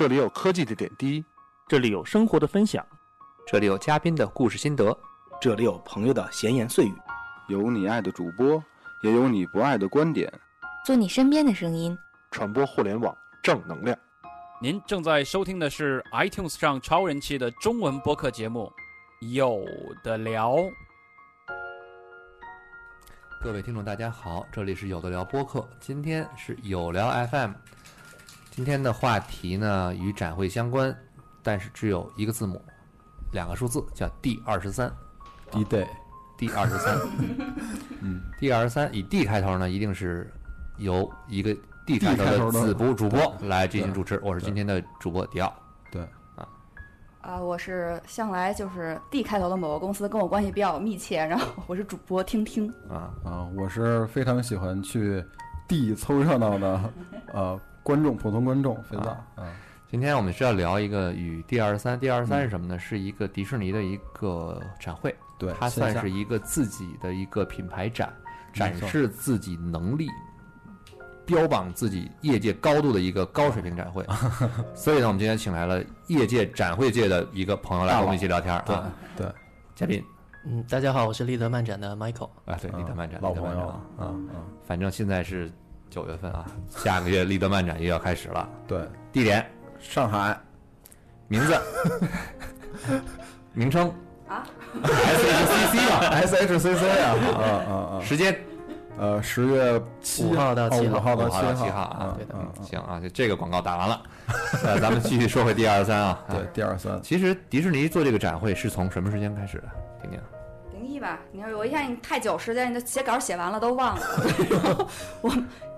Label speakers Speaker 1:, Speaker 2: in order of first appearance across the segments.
Speaker 1: 这里有科技的点滴，
Speaker 2: 这里有生活的分享，
Speaker 3: 这里有嘉宾的故事心得，
Speaker 4: 这里有朋友的闲言碎语，
Speaker 5: 有你爱的主播，也有你不爱的观点，
Speaker 6: 做你身边的声音，
Speaker 1: 传播互联网正能量。
Speaker 7: 您正在收听的是 iTunes 上超人气的中文播客节目《有的聊》。
Speaker 3: 各位听众，大家好，这里是有的聊播客，今天是有聊 FM。今天的话题呢与展会相关，但是只有一个字母，两个数字，叫 D 二十三。
Speaker 8: D day
Speaker 3: D 二十三，
Speaker 8: 嗯
Speaker 3: ，D 二十三以 D 开头呢，一定是由一个 D 开头
Speaker 8: 的
Speaker 3: 的子播主播来进行主持。我是今天的主播迪奥。
Speaker 8: 对，
Speaker 9: 啊、啊我是向来就是 D 开头的某个公司跟我关系比较密切，然后我是主播听听。
Speaker 3: 啊，
Speaker 8: 啊，我是非常喜欢去 D 凑热闹的呃观众，普通观众肥皂啊，
Speaker 3: 今天我们需要聊一个与 D 二十三，D 二十三
Speaker 8: 嗯
Speaker 3: 是什么呢？是一个迪士尼的一个展会，
Speaker 8: 对，
Speaker 3: 它算是一个自己的一个品牌展，展示自己能力，标榜自己业界高度的一个高水平展会。所以呢，我们今天请来了业界展会界的一个朋友来跟我们一起聊天啊。
Speaker 8: 对，
Speaker 3: 嘉宾
Speaker 10: 嗯，大家好，我是立德漫展的 Michael。
Speaker 3: 啊，对，立德漫展，
Speaker 8: 老
Speaker 3: 立德漫展
Speaker 8: 朋友，
Speaker 3: 啊
Speaker 8: 嗯。嗯，
Speaker 3: 反正现在是九月份啊，下个月立德漫展又要开始了。
Speaker 8: 对，
Speaker 3: 地点、
Speaker 8: 上海
Speaker 3: 名字、名称
Speaker 9: 啊
Speaker 3: ，SHCC 啊，
Speaker 8: SHCC 啊，啊啊啊，
Speaker 3: 时间
Speaker 8: 呃，十月七
Speaker 10: 五号到七号
Speaker 8: 五号到七
Speaker 3: 七号啊
Speaker 8: 嗯
Speaker 10: 对的
Speaker 3: 行啊，就这个广告打完了，呃，咱们继续说回第二三啊。
Speaker 8: 对，第二三，
Speaker 3: 其实迪士尼做这个展会是从什么时间开始的？婷婷。
Speaker 9: 零一吧，你说我一看你太久时间，你的写稿写完了都忘了。我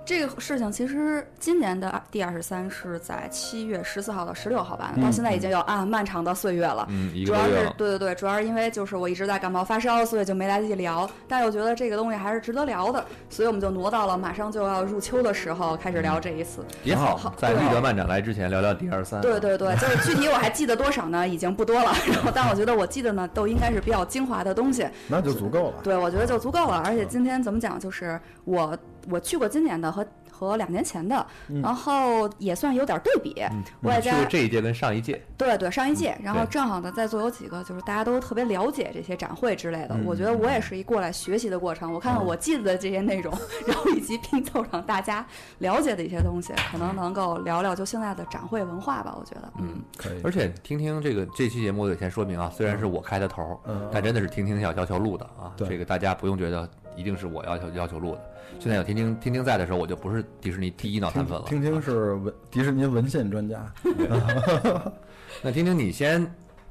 Speaker 9: 这个事情其实今年的第二十三是在七月十四号到十六号办的，到
Speaker 8: 嗯
Speaker 9: 现在已经有啊漫长的岁月了。
Speaker 3: 嗯，一
Speaker 9: 主要是。对对对，主要是因为就是我一直在感冒发烧，所以就没来得及聊。但是我觉得这个东西还是值得聊的，所以我们就挪到了马上就要入秋的时候开始聊这一次。
Speaker 3: 也好
Speaker 9: 好，
Speaker 3: 在
Speaker 9: 对
Speaker 3: 立德漫展来之前聊聊第二十三。
Speaker 9: 对对对，就是具体我还记得多少呢？已经不多了。然后，但我觉得我记得呢，都应该是比较精华的东西。
Speaker 8: 那就足够了。
Speaker 9: 对，我觉得就足够了。而且今天怎么讲，就是我我去过今年的和和两年前的，
Speaker 8: 嗯
Speaker 9: 然后也算有点对比。
Speaker 3: 嗯，
Speaker 9: 外加
Speaker 3: 你去过这一届跟上一届，
Speaker 9: 对对，上一届，然后正好呢，在座有几个就是大家都特别了解这些展会之类的，
Speaker 8: 嗯
Speaker 9: 我觉得我也是一过来学习的过程。我看看我记得的这些内容，然后以及拼凑上大家了解的一些东西，可能能够聊聊就现在的展会文化吧。我觉得，嗯，
Speaker 8: 可以，
Speaker 3: 而且听听这个这期节目，我得先说明啊，虽然是我开的头儿，
Speaker 8: 嗯，
Speaker 3: 但真的是听听要要求录的啊。
Speaker 8: 对
Speaker 3: 这个大家不用觉得一定是我要求要求录的。现在有听听听听在的时候，我就不是迪士尼第一脑残粉了。
Speaker 8: 听听是文迪士尼文献专家，
Speaker 3: 那听听你先，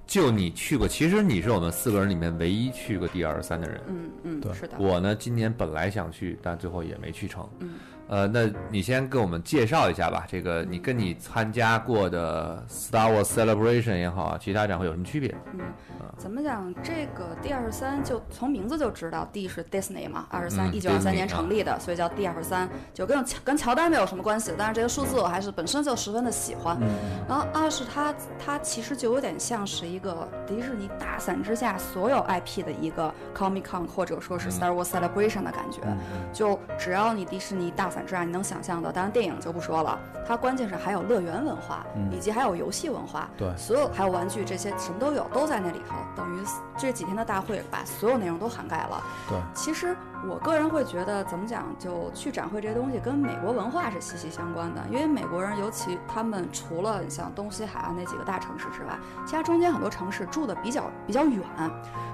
Speaker 3: 就你去过，其实你是我们四个人里面唯一去过 D 二十三的人。
Speaker 9: 嗯嗯
Speaker 8: 对，
Speaker 9: 是的，
Speaker 3: 我呢，今年本来想去，但最后也没去成。
Speaker 9: 嗯，
Speaker 3: 呃，那你先跟我们介绍一下吧。这个你跟你参加过的 Star Wars Celebration 也好啊，其他展会有什么区别？
Speaker 9: 嗯，怎么讲？这个 D 二十三就从名字就知道，D 是 Disney 嘛，二十三
Speaker 3: 嗯
Speaker 9: 一九二三年成立的，所以叫 D 二十三，就跟乔跟乔丹没有什么关系。但是这个数字我还是本身就十分的喜欢。
Speaker 8: 嗯，
Speaker 9: 然后二是它它其实就有点像是一个迪士尼大伞之下所有 IP 的一个 Comic Con 或者说是
Speaker 3: 嗯
Speaker 9: Star Wars Celebration 的感觉。
Speaker 8: 嗯
Speaker 9: 就只要你迪士尼大伞之下你能想象的，当然电影就不说了，它关键是还有乐园文化，
Speaker 8: 嗯
Speaker 9: 以及还有游戏文化，
Speaker 8: 对
Speaker 9: 所有还有玩具这些什么都有，都在那里头。等于这几天的大会把所有内容都涵盖了。
Speaker 8: 对，
Speaker 9: 其实我个人会觉得，怎么讲，就去展会这些东西跟美国文化是息息相关的。因为美国人，尤其他们除了像东西海岸那几个大城市之外，其他中间很多城市住的比较比较远，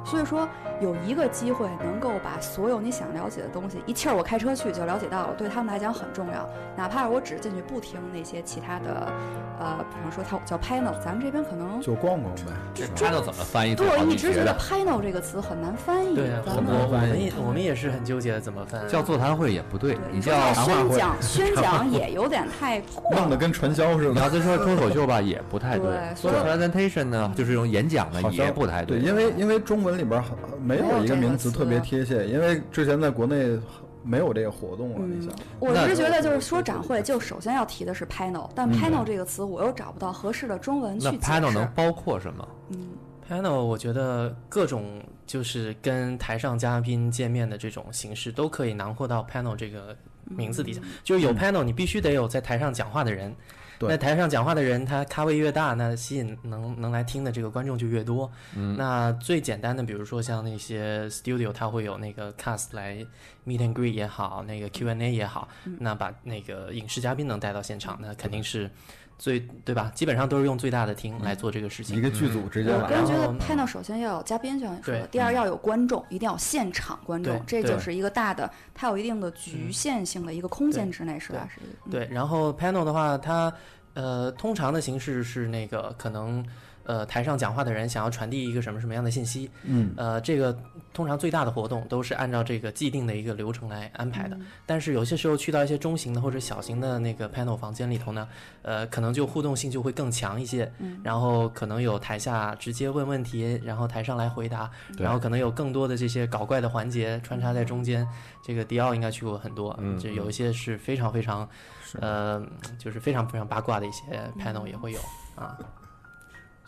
Speaker 9: 所以说有一个机会能够把所有你想了解的东西一气儿我开车去就了解到了，对他们来讲很重要。哪怕我只进去不听那些其他的，呃，比方说它叫 panel，咱们这边可能
Speaker 8: 就逛逛呗。
Speaker 3: 这 panel 怎么翻译
Speaker 9: 对？我一直觉得 panel 这个词很难翻译。
Speaker 10: 对啊，
Speaker 9: 咱
Speaker 10: 我
Speaker 9: 们
Speaker 10: 我们也我们也是很纠结怎么翻。
Speaker 3: 叫座谈会也不对
Speaker 9: 对，
Speaker 3: 你叫
Speaker 8: 谈话会
Speaker 9: 宣讲，宣讲也有点太过了。
Speaker 8: 弄得跟传销似的
Speaker 3: 你
Speaker 8: 的。
Speaker 3: 要再说脱口秀吧，也不太
Speaker 9: 对
Speaker 3: 说
Speaker 9: 所以
Speaker 3: presentation 呢，就是这种演讲呢，
Speaker 8: 好像
Speaker 3: 也不太
Speaker 8: 对，因为因为中文里边很没有一个名词特别贴切，因为之前在国内没有这个活动啊，
Speaker 9: 嗯
Speaker 8: 你想，
Speaker 9: 我是觉得就是说展会，就首先要提的是 panel，但
Speaker 8: 嗯
Speaker 9: panel 这个词我又找不到合适的中文去
Speaker 3: 那 panel 能。包括什么？
Speaker 9: 嗯
Speaker 10: ，panel 我觉得各种就是跟台上嘉宾见面的这种形式都可以囊括到 panel 这个名字底下，就是有 panel，你必须得有在台上讲话的人。
Speaker 8: 对。
Speaker 10: 那台上讲话的人，他咖位越大，那吸引能能来听的这个观众就越多。
Speaker 3: 嗯。
Speaker 10: 那最简单的，比如说像那些 studio，它会有那个 cast 来 meet and greet 也好，那个 Q&A 也好，
Speaker 9: 嗯。
Speaker 10: 那把那个影视嘉宾能带到现场，那肯定是最对吧？基本上都是用最大的厅来做这个事情。
Speaker 8: 一个剧组直接来
Speaker 9: 我个人觉得 panel 首先要有嘉宾，就像你说的，第二要有观众，一定要有现场观众，
Speaker 10: 对对
Speaker 9: 这就是一个大的，它有一定的局限性的一个空间之内，是吧？是一个嗯
Speaker 10: 对，然后 panel 的话，它呃通常的形式是那个可能呃台上讲话的人想要传递一个什么什么样的信息，
Speaker 8: 嗯
Speaker 10: 呃这个通常最大的活动都是按照这个既定的一个流程来安排的。但是有些时候去到一些中型的或者小型的那个 panel 房间里头呢，呃可能就互动性就会更强一些，
Speaker 9: 嗯
Speaker 10: 然后可能有台下直接问问题，然后台上来回答，然后可能有更多的这些搞怪的环节穿插在中间。这个迪奥应该去过很多，
Speaker 3: 嗯
Speaker 10: 这有一些是非常非常，呃，就是非常非常八卦的一些 panel 也会有啊。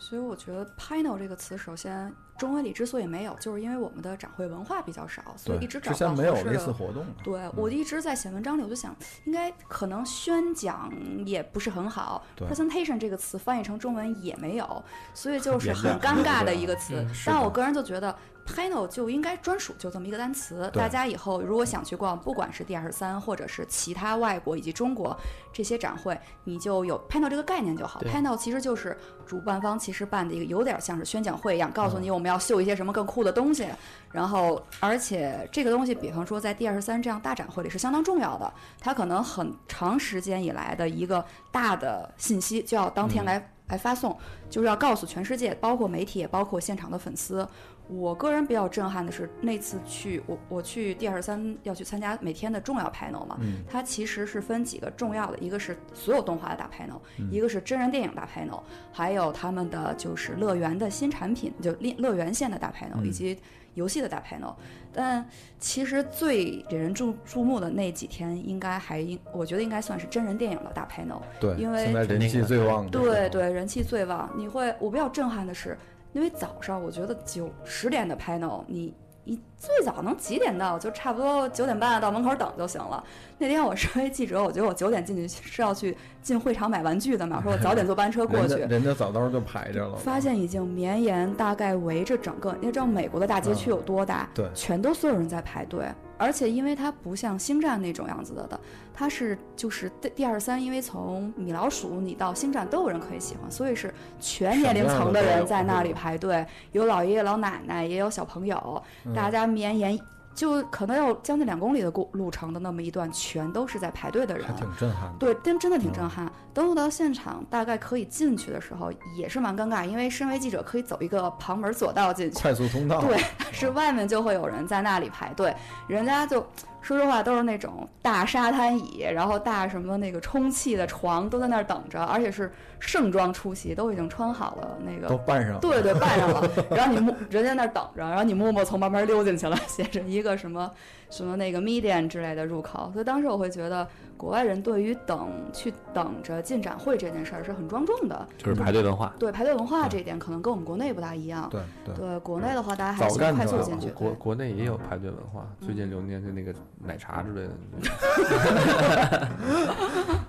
Speaker 9: 所以我觉得 panel 这个词，首先中文里之所以没有，就是因为我们的展会文化比较少，所以一直找
Speaker 8: 之
Speaker 9: 不到
Speaker 8: 前没有类似活动的
Speaker 9: 对我一直在写文章里，我就想，应该可能宣讲也不是很好，presentation 这个词翻译成中文也没有，所以就 是很尴 尬的一个词但我个人就觉得 panel 就应该专属就这么一个单词，大家以后如果想去逛，不管是 D 二十三或者是其他外国以及中国这些展会，你就有 panel 这个概念就好。panel 其实就是主办方其实办的一个有点像是宣讲会一样，告诉
Speaker 8: 嗯
Speaker 9: 你我们要秀一些什么更酷的东西，然后而且这个东西，比方说在 D 二十三这样大展会里是相当重要的，它可能很长时间以来的一个大的信息就要当天来、来发送，就是要告诉全世界，包括媒体，也包括现场的粉丝。我个人比较震撼的是那次去我我去 D 二十三要去参加每天的重要 panel 嘛，
Speaker 8: 嗯
Speaker 9: 它其实是分几个重要的，一个是所有动画的大 panel，、一个是真人电影大 panel，还有他们的就是乐园的新产品，就乐乐园线的大 panel，、以及游戏的大 panel。但其实最引人注注目的那几天，应该还应我觉得应该算是真人电影的大 panel。
Speaker 8: 对，
Speaker 9: 因为
Speaker 8: 现在人气最旺的，
Speaker 9: 对对，人气最旺。你会，我比较震撼的是，因为早上我觉得九十点的 panel，你一最早能几点到？就差不多九点半到门口等就行了。那天我身为记者，我觉得我九点进去是要去进会场买玩具的嘛，我 说我早点坐班车过去。
Speaker 8: 人家早到就排着了，
Speaker 9: 发现已经绵延大概围着整个，你也知道美国的大街区有多大，
Speaker 8: 对
Speaker 9: 全都所有人在排队，而且因为它不像星战那种样子的的，它是就是第第二三，因为从米老鼠你到星战都有人可以喜欢，所以是全年龄层的人在那里排队，有老爷爷老奶奶，也有小朋友，大家绵延。就可能要将近两公里的路路程的那么一段，全都是在排队的人
Speaker 8: 还，挺震撼的。
Speaker 9: 对，真真的挺震撼。登录到现场，大概可以进去的时候，也是蛮尴尬，因为身为记者可以走一个旁门左道进去，
Speaker 8: 快速通道，
Speaker 9: 对，是外面就会有人在那里排队，人家就说实话都是那种大沙滩椅，然后大什么那个充气的床都在那儿等着，而且是盛装出席，都已经穿好了那个
Speaker 8: 都扮上了。
Speaker 9: 对对，扮上了。然后你默人家那儿等着，然后你默默从旁边溜进去了，写着一个什么什么那个 median 之类的入口。所以当时我会觉得，国外人对于等去等着进展会这件事儿是很庄重的。
Speaker 3: 就是排队文化。
Speaker 9: 对排队文化这一点，可能跟我们国内不大一样。
Speaker 8: 对对
Speaker 9: 对，国内的话，大家还喜欢
Speaker 8: 早干就
Speaker 9: 快速进去。
Speaker 3: 国国内也有排队文化，最近流年的那个奶茶之类的。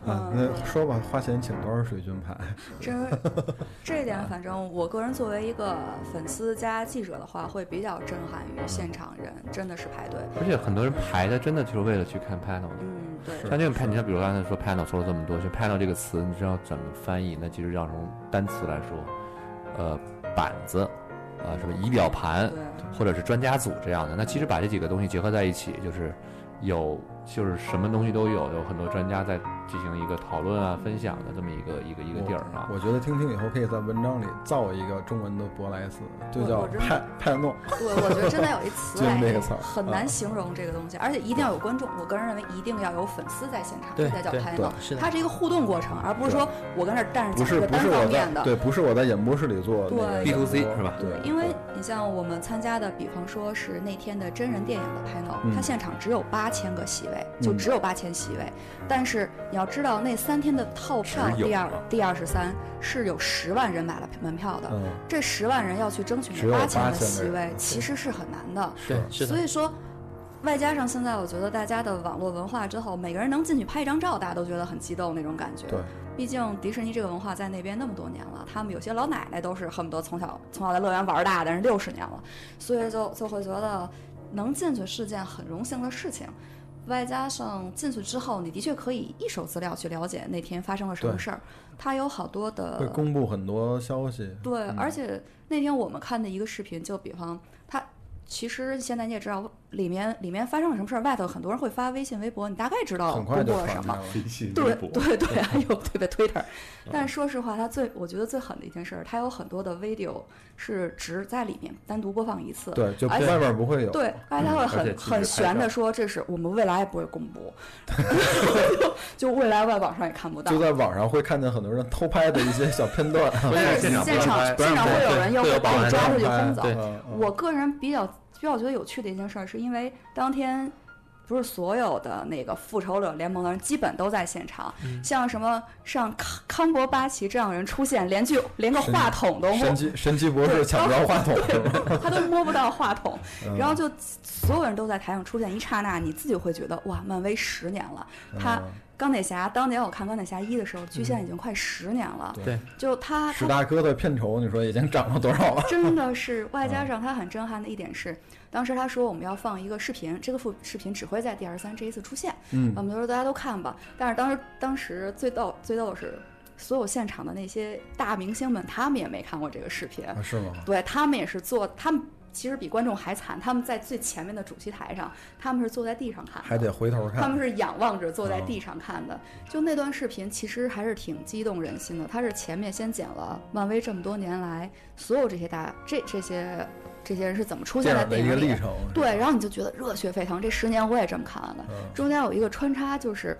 Speaker 8: 啊，那说吧，花钱请多少水军排？
Speaker 9: 这 这一点，反正我个人作为一个粉丝加记者的话，会比较震撼于现场人真的是排队。
Speaker 3: 而且很多人排的真的就是为了去看 panel 的。
Speaker 9: 嗯，对。
Speaker 3: 像这个 panel，你像比如刚才说 panel 说了这么多，就 panel 这个词，你知道怎么翻译？那其实要从单词来说，呃，板子，啊、什么仪表盘，或者是专家组这样的。那其实把这几个东西结合在一起，就是有就是什么东西都有，有很多专家在进行一个讨论啊、分享的这么一个一个一个地儿啊。
Speaker 8: 我觉得听听以后可以在文章里造一个中文的博莱斯，就叫派派诺。
Speaker 9: 对，我觉得真的有一词
Speaker 8: 就
Speaker 9: 来
Speaker 8: 那个词儿
Speaker 9: 很难形容这个东西，而且一定要有观众。我个人认为一定要有粉丝在现场，
Speaker 10: 对
Speaker 9: 这才叫
Speaker 10: 对
Speaker 9: panel。
Speaker 10: 是的
Speaker 9: 它是一个互动过程，而不是说我跟那儿站着
Speaker 8: 不是
Speaker 9: 讲一个单
Speaker 8: 不是我
Speaker 9: 方面的。
Speaker 8: 在对，不是我在演播室里做
Speaker 3: B to C 是吧
Speaker 8: 对，
Speaker 9: 因为你像我们参加的，比方说是那天的真人电影的 panel，、
Speaker 8: 嗯
Speaker 9: 它现场只有八千个席位，就
Speaker 8: 嗯
Speaker 9: 只有八千席位。但是你要知道，那三天的套票第二第二十三是有十万人买了门票的，
Speaker 8: 嗯，
Speaker 9: 这十万人要去争取那八千
Speaker 8: 8000
Speaker 9: 个席位，其实是很难的。
Speaker 10: 对，是，
Speaker 9: 所以说，外加上现在我觉得大家的网络文化之后，每个人能进去拍一张照，大家都觉得很激动那种感觉。
Speaker 8: 对，
Speaker 9: 毕竟迪士尼这个文化在那边那么多年了，他们有些老奶奶都是恨不得从小从小在乐园玩大的人，六十年了，所以就就会觉得能进去是件很荣幸的事情。外加上进去之后，你的确可以一手资料去了解那天发生了什么事儿，它有好多的
Speaker 8: 会公布很多消息。
Speaker 9: 对，
Speaker 8: 嗯。
Speaker 9: 而且那天我们看的一个视频，就比方他，其实现在你也知道，里面里面发生了什么事儿，外头很多人会发微信、微博，你大概知道
Speaker 8: 很快
Speaker 9: 公布了什么。对
Speaker 1: 微博
Speaker 9: 对对，还有对对 Twitter，但是说实话，它最我觉得最狠的一件事儿，它有很多的 video 是只在里面单独播放一次。
Speaker 8: 对，就
Speaker 9: 而且
Speaker 8: 外边不会有。
Speaker 9: 对，而且他会很很悬的说，这是我们未来也不会公布，就未来外网上也看不到
Speaker 8: 就。在网上会看见很多人偷拍的一些小片段。
Speaker 9: 但是
Speaker 3: 现场
Speaker 9: 现场现场会有人要
Speaker 3: 会有
Speaker 9: 把你抓出去轰走。我个人比较比较觉得有趣的一件事儿，是因为当天不是所有的那个复仇者联盟的人基本都在现场，
Speaker 8: 嗯
Speaker 9: 像什么像康康伯巴奇这样的人出现，连句连个话筒都摸
Speaker 8: 神，奇神奇博士抢不着话筒？
Speaker 9: 他都摸不到话筒，
Speaker 8: 嗯
Speaker 9: 然后就所有人都在台上出现一刹那，你自己会觉得哇，漫威十年了，他
Speaker 8: 嗯
Speaker 9: 钢铁侠当年我看钢铁侠一的时候，距现在已经快十年了，
Speaker 10: 对，
Speaker 9: 就他他
Speaker 8: 史大哥的片酬，你说已经涨了多少了？
Speaker 9: 真的是，外加上他很震撼的一点是，当时他说我们要放一个视频，这个副视频只会在第二三这一次出现，
Speaker 8: 嗯
Speaker 9: 我们就说大家都看吧。但是当时当时最逗最逗的是，所有现场的那些大明星们，他们也没看过这个视频，
Speaker 8: 啊，是吗？
Speaker 9: 对他们也是做，他们其实比观众还惨，他们在最前面的主席台上，他们是坐在地上看，
Speaker 8: 还得回头看。
Speaker 9: 他们是仰望着坐在地上看的。就那段视频，其实还是挺激动人心的。他是前面先剪了漫威这么多年来所有这些大这这些这些人是怎么出现在
Speaker 8: 电影
Speaker 9: 里
Speaker 8: 一个历程。
Speaker 9: 对，然后你就觉得热血沸腾。这十年我也这么看完的。
Speaker 8: 嗯
Speaker 9: 中间有一个穿插，就是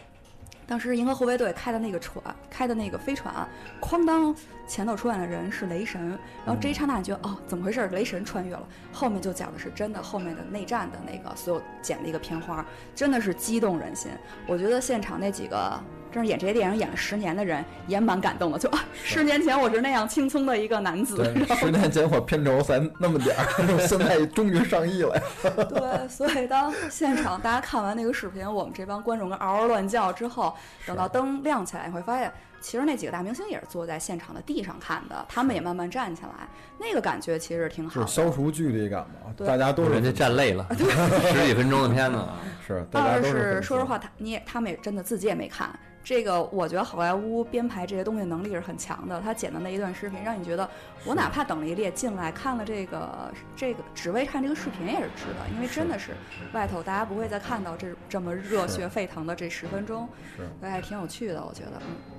Speaker 9: 当时银河护卫队开的那个船，开的那个飞船，哐当前头出现的人是雷神，然后这一刹那你觉得、哦，怎么回事？雷神穿越了。后面就讲的是真的，后面的内战的那个所有剪的一个片花，真的是激动人心。我觉得现场那几个。真是演这些电影演了十年的人也蛮感动的，就啊，十年前我是那样轻松的一个男子，
Speaker 8: 十年前我片酬才那么点儿，现在终于上亿了。
Speaker 9: 对，所以当现场大家看完那个视频，我们这帮观众跟嗷嗷乱叫之后，等到灯亮起来，你会发现，其实那几个大明星也是坐在现场的地上看的，他们也慢慢站起来，那个感觉其实挺好
Speaker 8: 就是。消除距离感嘛，
Speaker 9: 对
Speaker 8: 大家都是
Speaker 3: 人家站累了，十几分钟的片子啊，
Speaker 8: 是，大家
Speaker 9: 二
Speaker 8: 是
Speaker 9: 是说实话，他你也他们也真的自己也没看。这个我觉得好莱坞编排这些东西能力是很强的。他剪的那一段视频，让你觉得我哪怕等了一列进来看了这个这个，只为看这个视频也是值得，因为真的是外头大家不会再看到这这么热血沸腾的这十分钟，
Speaker 8: 是
Speaker 9: 所以还挺有趣的，我觉得。嗯，这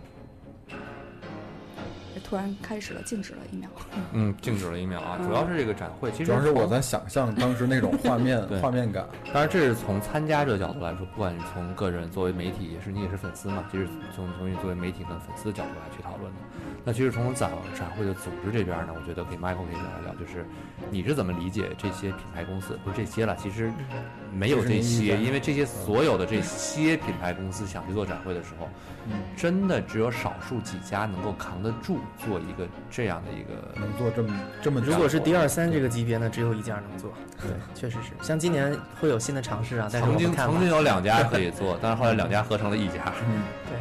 Speaker 9: 突然开始了，静止了一秒。
Speaker 3: 嗯，静止了一秒啊。主要是这个展会，其实
Speaker 8: 主要是我在想象当时那种画面画面感。
Speaker 3: 当然，这是从参加者角度来说，不管你从个人作为媒体，也是你也是粉丝嘛，其实从从你作为媒体跟粉丝的角度来去讨论的。那其实从展展会的组织这边呢，我觉得给 Michael 可以聊一聊，就是你是怎么理解这些品牌公司？不是这些了，其实没有这些，因为这些所有的这些品牌公司想去做展会的时候，
Speaker 8: 嗯
Speaker 3: 真的只有少数几家能够扛得住做一个这样的一个。
Speaker 8: 能做这么这么
Speaker 10: 如果是
Speaker 8: 大
Speaker 10: 第二三这个级别呢，只有一家能做。对，确实是。像今年会有新的尝试啊，但是
Speaker 3: 曾经曾经有两家 可以做，但是后来两家合成了一家。
Speaker 8: 嗯，
Speaker 10: 对，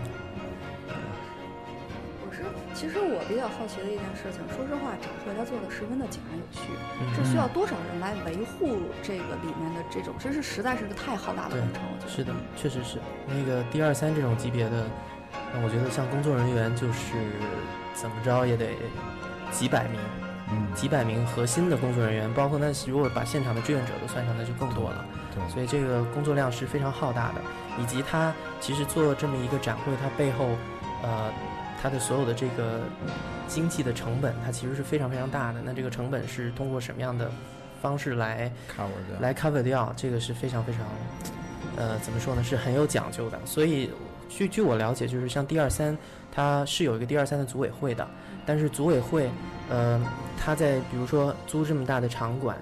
Speaker 9: 其实我比较好奇的一件事情，说实话，展会它做的十分的井然有序，
Speaker 10: 嗯
Speaker 9: 这需要多少人来维护这个里面的这种，真是实在是个太浩大的工程，我觉得。
Speaker 10: 是的，确实是那个第二三这种级别的，那我觉得像工作人员就是怎么着也得几百名，
Speaker 8: 嗯，
Speaker 10: 几百名核心的工作人员，包括那如果把现场的志愿者都算上，那就更多了。
Speaker 8: 对
Speaker 10: 所以这个工作量是非常浩大的，以及它其实做这么一个展会，它背后，呃，它的所有的这个经济的成本，它其实是非常非常大的。那这个成本是通过什么样的方式来来 cover 掉？这个是非常非常，呃，怎么说呢？是很有讲究的。所以据据我了解，就是像 D 二三，它是有一个 D 二三的组委会的，但是组委会，呃，它在比如说租这么大的场馆。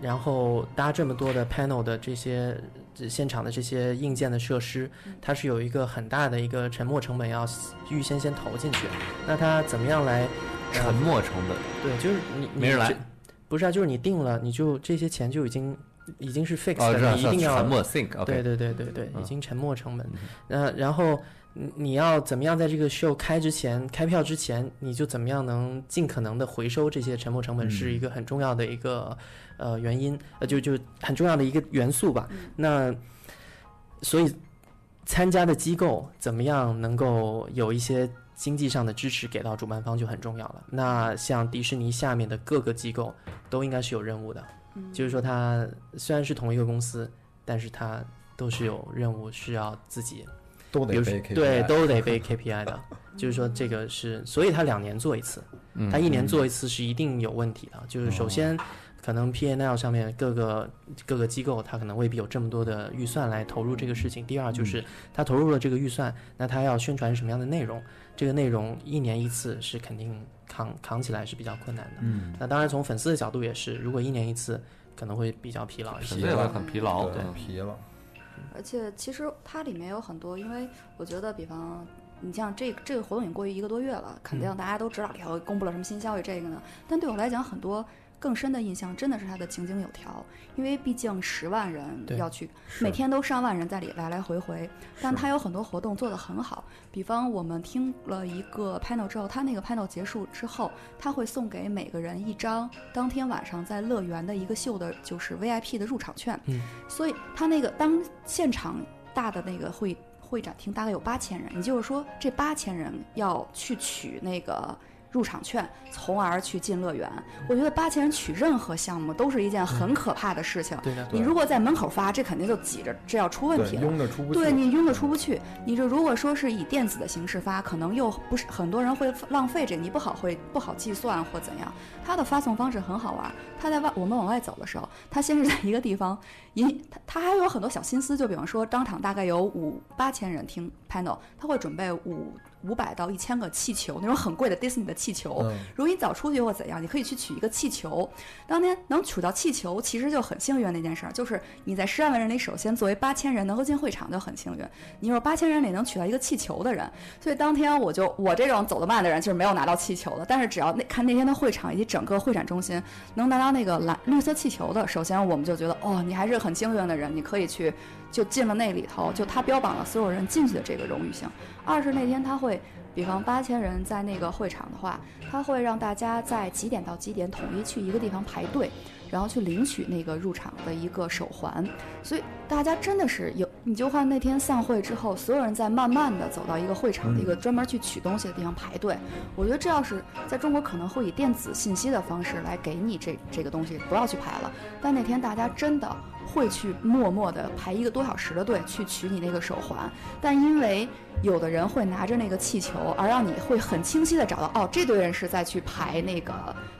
Speaker 10: 然后搭这么多的 panel 的这些这现场的这些硬件的设施，它是有一个很大的一个沉没成本要预先先投进去。那它怎么样来？呃
Speaker 3: 沉没成本，
Speaker 10: 对，就是你你
Speaker 3: 没人来
Speaker 10: 不是啊，就是你定了，你就这些钱就已经已经是 fixed
Speaker 3: 哦，
Speaker 10: 的，
Speaker 3: 这样
Speaker 10: 你一定要
Speaker 3: 沉默 think，OK，
Speaker 10: 对对对对对，
Speaker 3: 嗯
Speaker 10: 已经沉没成本。那，然后你你要怎么样在这个 show 开之前、开票之前，你就怎么样能尽可能的回收这些沉没成本，是一个很重要的一个呃原因，呃，就就很重要的一个元素吧。那所以参加的机构怎么样能够有一些经济上的支持给到主办方就很重要了。那像迪士尼下面的各个机构都应该是有任务的，就是说它虽然是同一个公司，但是它都是有任务是要自己，比如说
Speaker 8: 都得背 KPI
Speaker 10: 对，都得背 KPI 的。就是说这个是，所以他两年做一次，
Speaker 3: 嗯
Speaker 10: 它一年做一次是一定有问题的。就是首先，可能 P N L 上面各个各个机构，它可能未必有这么多的预算来投入这个事情。第二就是它投入了这个预算，那它要宣传什么样的内容，这个内容一年一次是肯定扛扛起来是比较困难的。
Speaker 8: 嗯，
Speaker 10: 那当然从粉丝的角度也是，如果一年一次，可能会比较疲劳一些。
Speaker 3: 粉丝也会很疲劳，
Speaker 8: 对
Speaker 3: 嗯
Speaker 8: 疲劳。
Speaker 9: 而且其实它里面有很多，因为我觉得，比方你像这这个活动已经过去一个多月了，肯定大家都知道里头公布了什么新消息，这个呢。但对我来讲，很多更深的印象真的是它的井井有条，因为毕竟十万人要去，每天都上万人在里来来回回，但它有很多活动做得很好。比方我们听了一个 panel 之后，它那个 panel 结束之后，他会送给每个人一张当天晚上在乐园的一个秀的，就是 VIP 的入场券。
Speaker 10: 嗯，
Speaker 9: 所以他那个当现场大的那个会会展厅大概有八千人，也就是说这八千人要去取那个入场券，从而去进乐园。我觉得八千人取任何项目都是一件很可怕的事情。
Speaker 10: 对的，
Speaker 9: 你如果在门口发，这肯定就挤着，这要出问
Speaker 8: 对，
Speaker 9: 题了。
Speaker 8: 拥着出不去。
Speaker 9: 对你拥着出不去，你这如果说是以电子的形式发，可能又不是很多人会浪费这个，你不好会不好计算或怎样。它的发送方式很好玩，它在外我们往外走的时候，它先是在一个地方一，它它还有很多小心思，就比方说当场大概有五八千人听 panel，他会准备五五百到一千个气球，那种很贵的 Disney 的气球。
Speaker 8: 嗯，
Speaker 9: 如果你早出去或怎样，你可以去取一个气球。当天能取到气球，其实就很幸运的一件事儿，就是你在十万人里，首先作为八千人能够进会场就很幸运。你有八千人里能取到一个气球的人，所以当天我就我这种走得慢的人就是没有拿到气球的。但是只要那看那天的会场以及整个会展中心能拿到那个蓝绿色气球的，首先我们就觉得哦，你还是很幸运的人，你可以去就进了那里头，就他标榜了所有人进去的这个荣誉性。二是那天他会。比方八千人在那个会场的话，他会让大家在几点到几点统一去一个地方排队，然后去领取那个入场的一个手环。所以大家真的是有，你就看那天散会之后，所有人在慢慢的走到一个会场的一个专门去取东西的地方排队。我觉得这要是在中国可能会以电子信息的方式来给你这这个东西，不要去排了。但那天大家真的会去默默的排一个多小时的队去取你那个手环，但因为有的人会拿着那个气球，而让你会很清晰的找到，哦，这堆人是在去排那个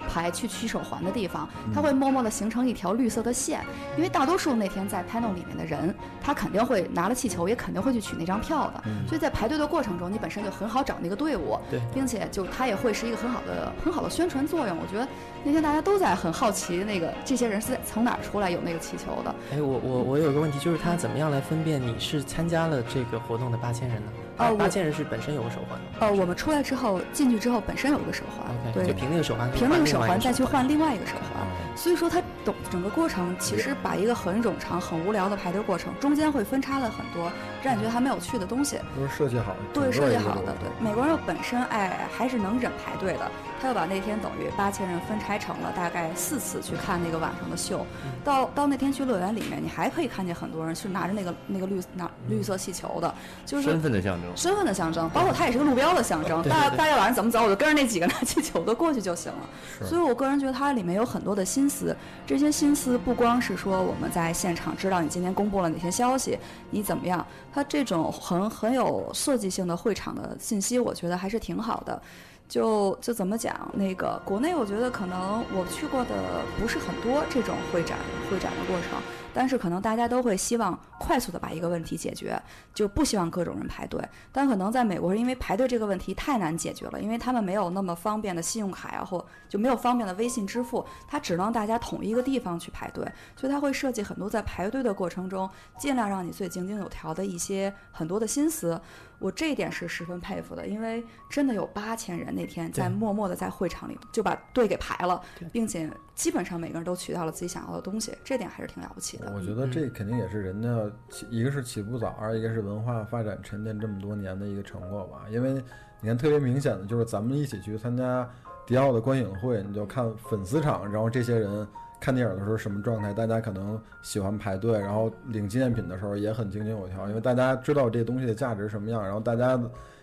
Speaker 9: 排去取手环的地方，他会默默的形成一条绿色的线，因为大多数那天在 panel 里面的人，他肯定会拿了气球，也肯定会去取那张票的，所以在排队的过程中，你本身就很好找那个队伍，
Speaker 10: 对
Speaker 9: 并且就他也会是一个很好的很好的宣传作用。我觉得那天大家都在很好奇那个这些人是在从哪儿出来有那个气球的。
Speaker 10: 哎，我我我有个问题，就是他怎么样来分辨你是参加了这个活动的八千人呢？
Speaker 9: 哦我
Speaker 10: 八千人是本身有个手环的
Speaker 9: 呃，我们出来之后进去之后本身有一个手环对。
Speaker 10: 就，凭那个手环
Speaker 9: 凭那个手环再去换另外一个手环。
Speaker 8: 哦
Speaker 9: 所以说，它整整个过程其实把一个很冗长、很无聊的排队过程，中间会分叉了很多让你觉得还没有趣的东西。
Speaker 8: 都是设计好的，
Speaker 9: 对，设计好的。对，美国人本身哎还是能忍排队的，他又把那天等于八千人分拆成了大概四次去看那个晚上的秀。到到那天去乐园里面，你还可以看见很多人是拿着那个那个绿拿绿色气球的，就是
Speaker 3: 身份的象征。
Speaker 9: 身份的象征，包括它也是个路标的象征。大大家晚上怎么走，我就跟着那几个拿气球的过去就行了。
Speaker 8: 是
Speaker 9: 所以我个人觉得它里面有很多的心思，这些心思不光是说我们在现场知道你今天公布了哪些消息，你怎么样，他这种很很有设计性的会场的信息，我觉得还是挺好的。就就怎么讲，那个国内我觉得可能我去过的不是很多这种会展会展的过程，但是可能大家都会希望快速的把一个问题解决，就不希望各种人排队。但可能在美国，因为排队这个问题太难解决了，因为他们没有那么方便的信用卡呀，或就没有方便的微信支付，它只能大家统一一个地方去排队，所以它会设计很多在排队的过程中，尽量让你最井井有条的一些很多的心思。我这一点是十分佩服的，因为真的有八千人那天在默默的在会场里就把队给排了，并且基本上每个人都取到了自己想要的东西，这点还是挺了不起的。
Speaker 8: 我觉得这肯定也是人家起，一个是起步早，二一个是文化发展沉淀这么多年的一个成果吧。因为你看，特别明显的就是咱们一起去参加迪奥的观影会，你就看粉丝场，然后这些人看电影的时候什么状态，大家可能喜欢排队，然后领纪念品的时候也很井井有条，因为大家知道这东西的价值什么样，然后大家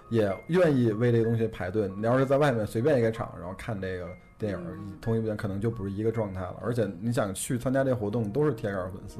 Speaker 8: 也愿意为这个东西排队。你要是在外面随便一个场，然后看这个电影，同一部电影可能就不是一个状态了。而且你想去参加这活动，都是铁杆粉丝，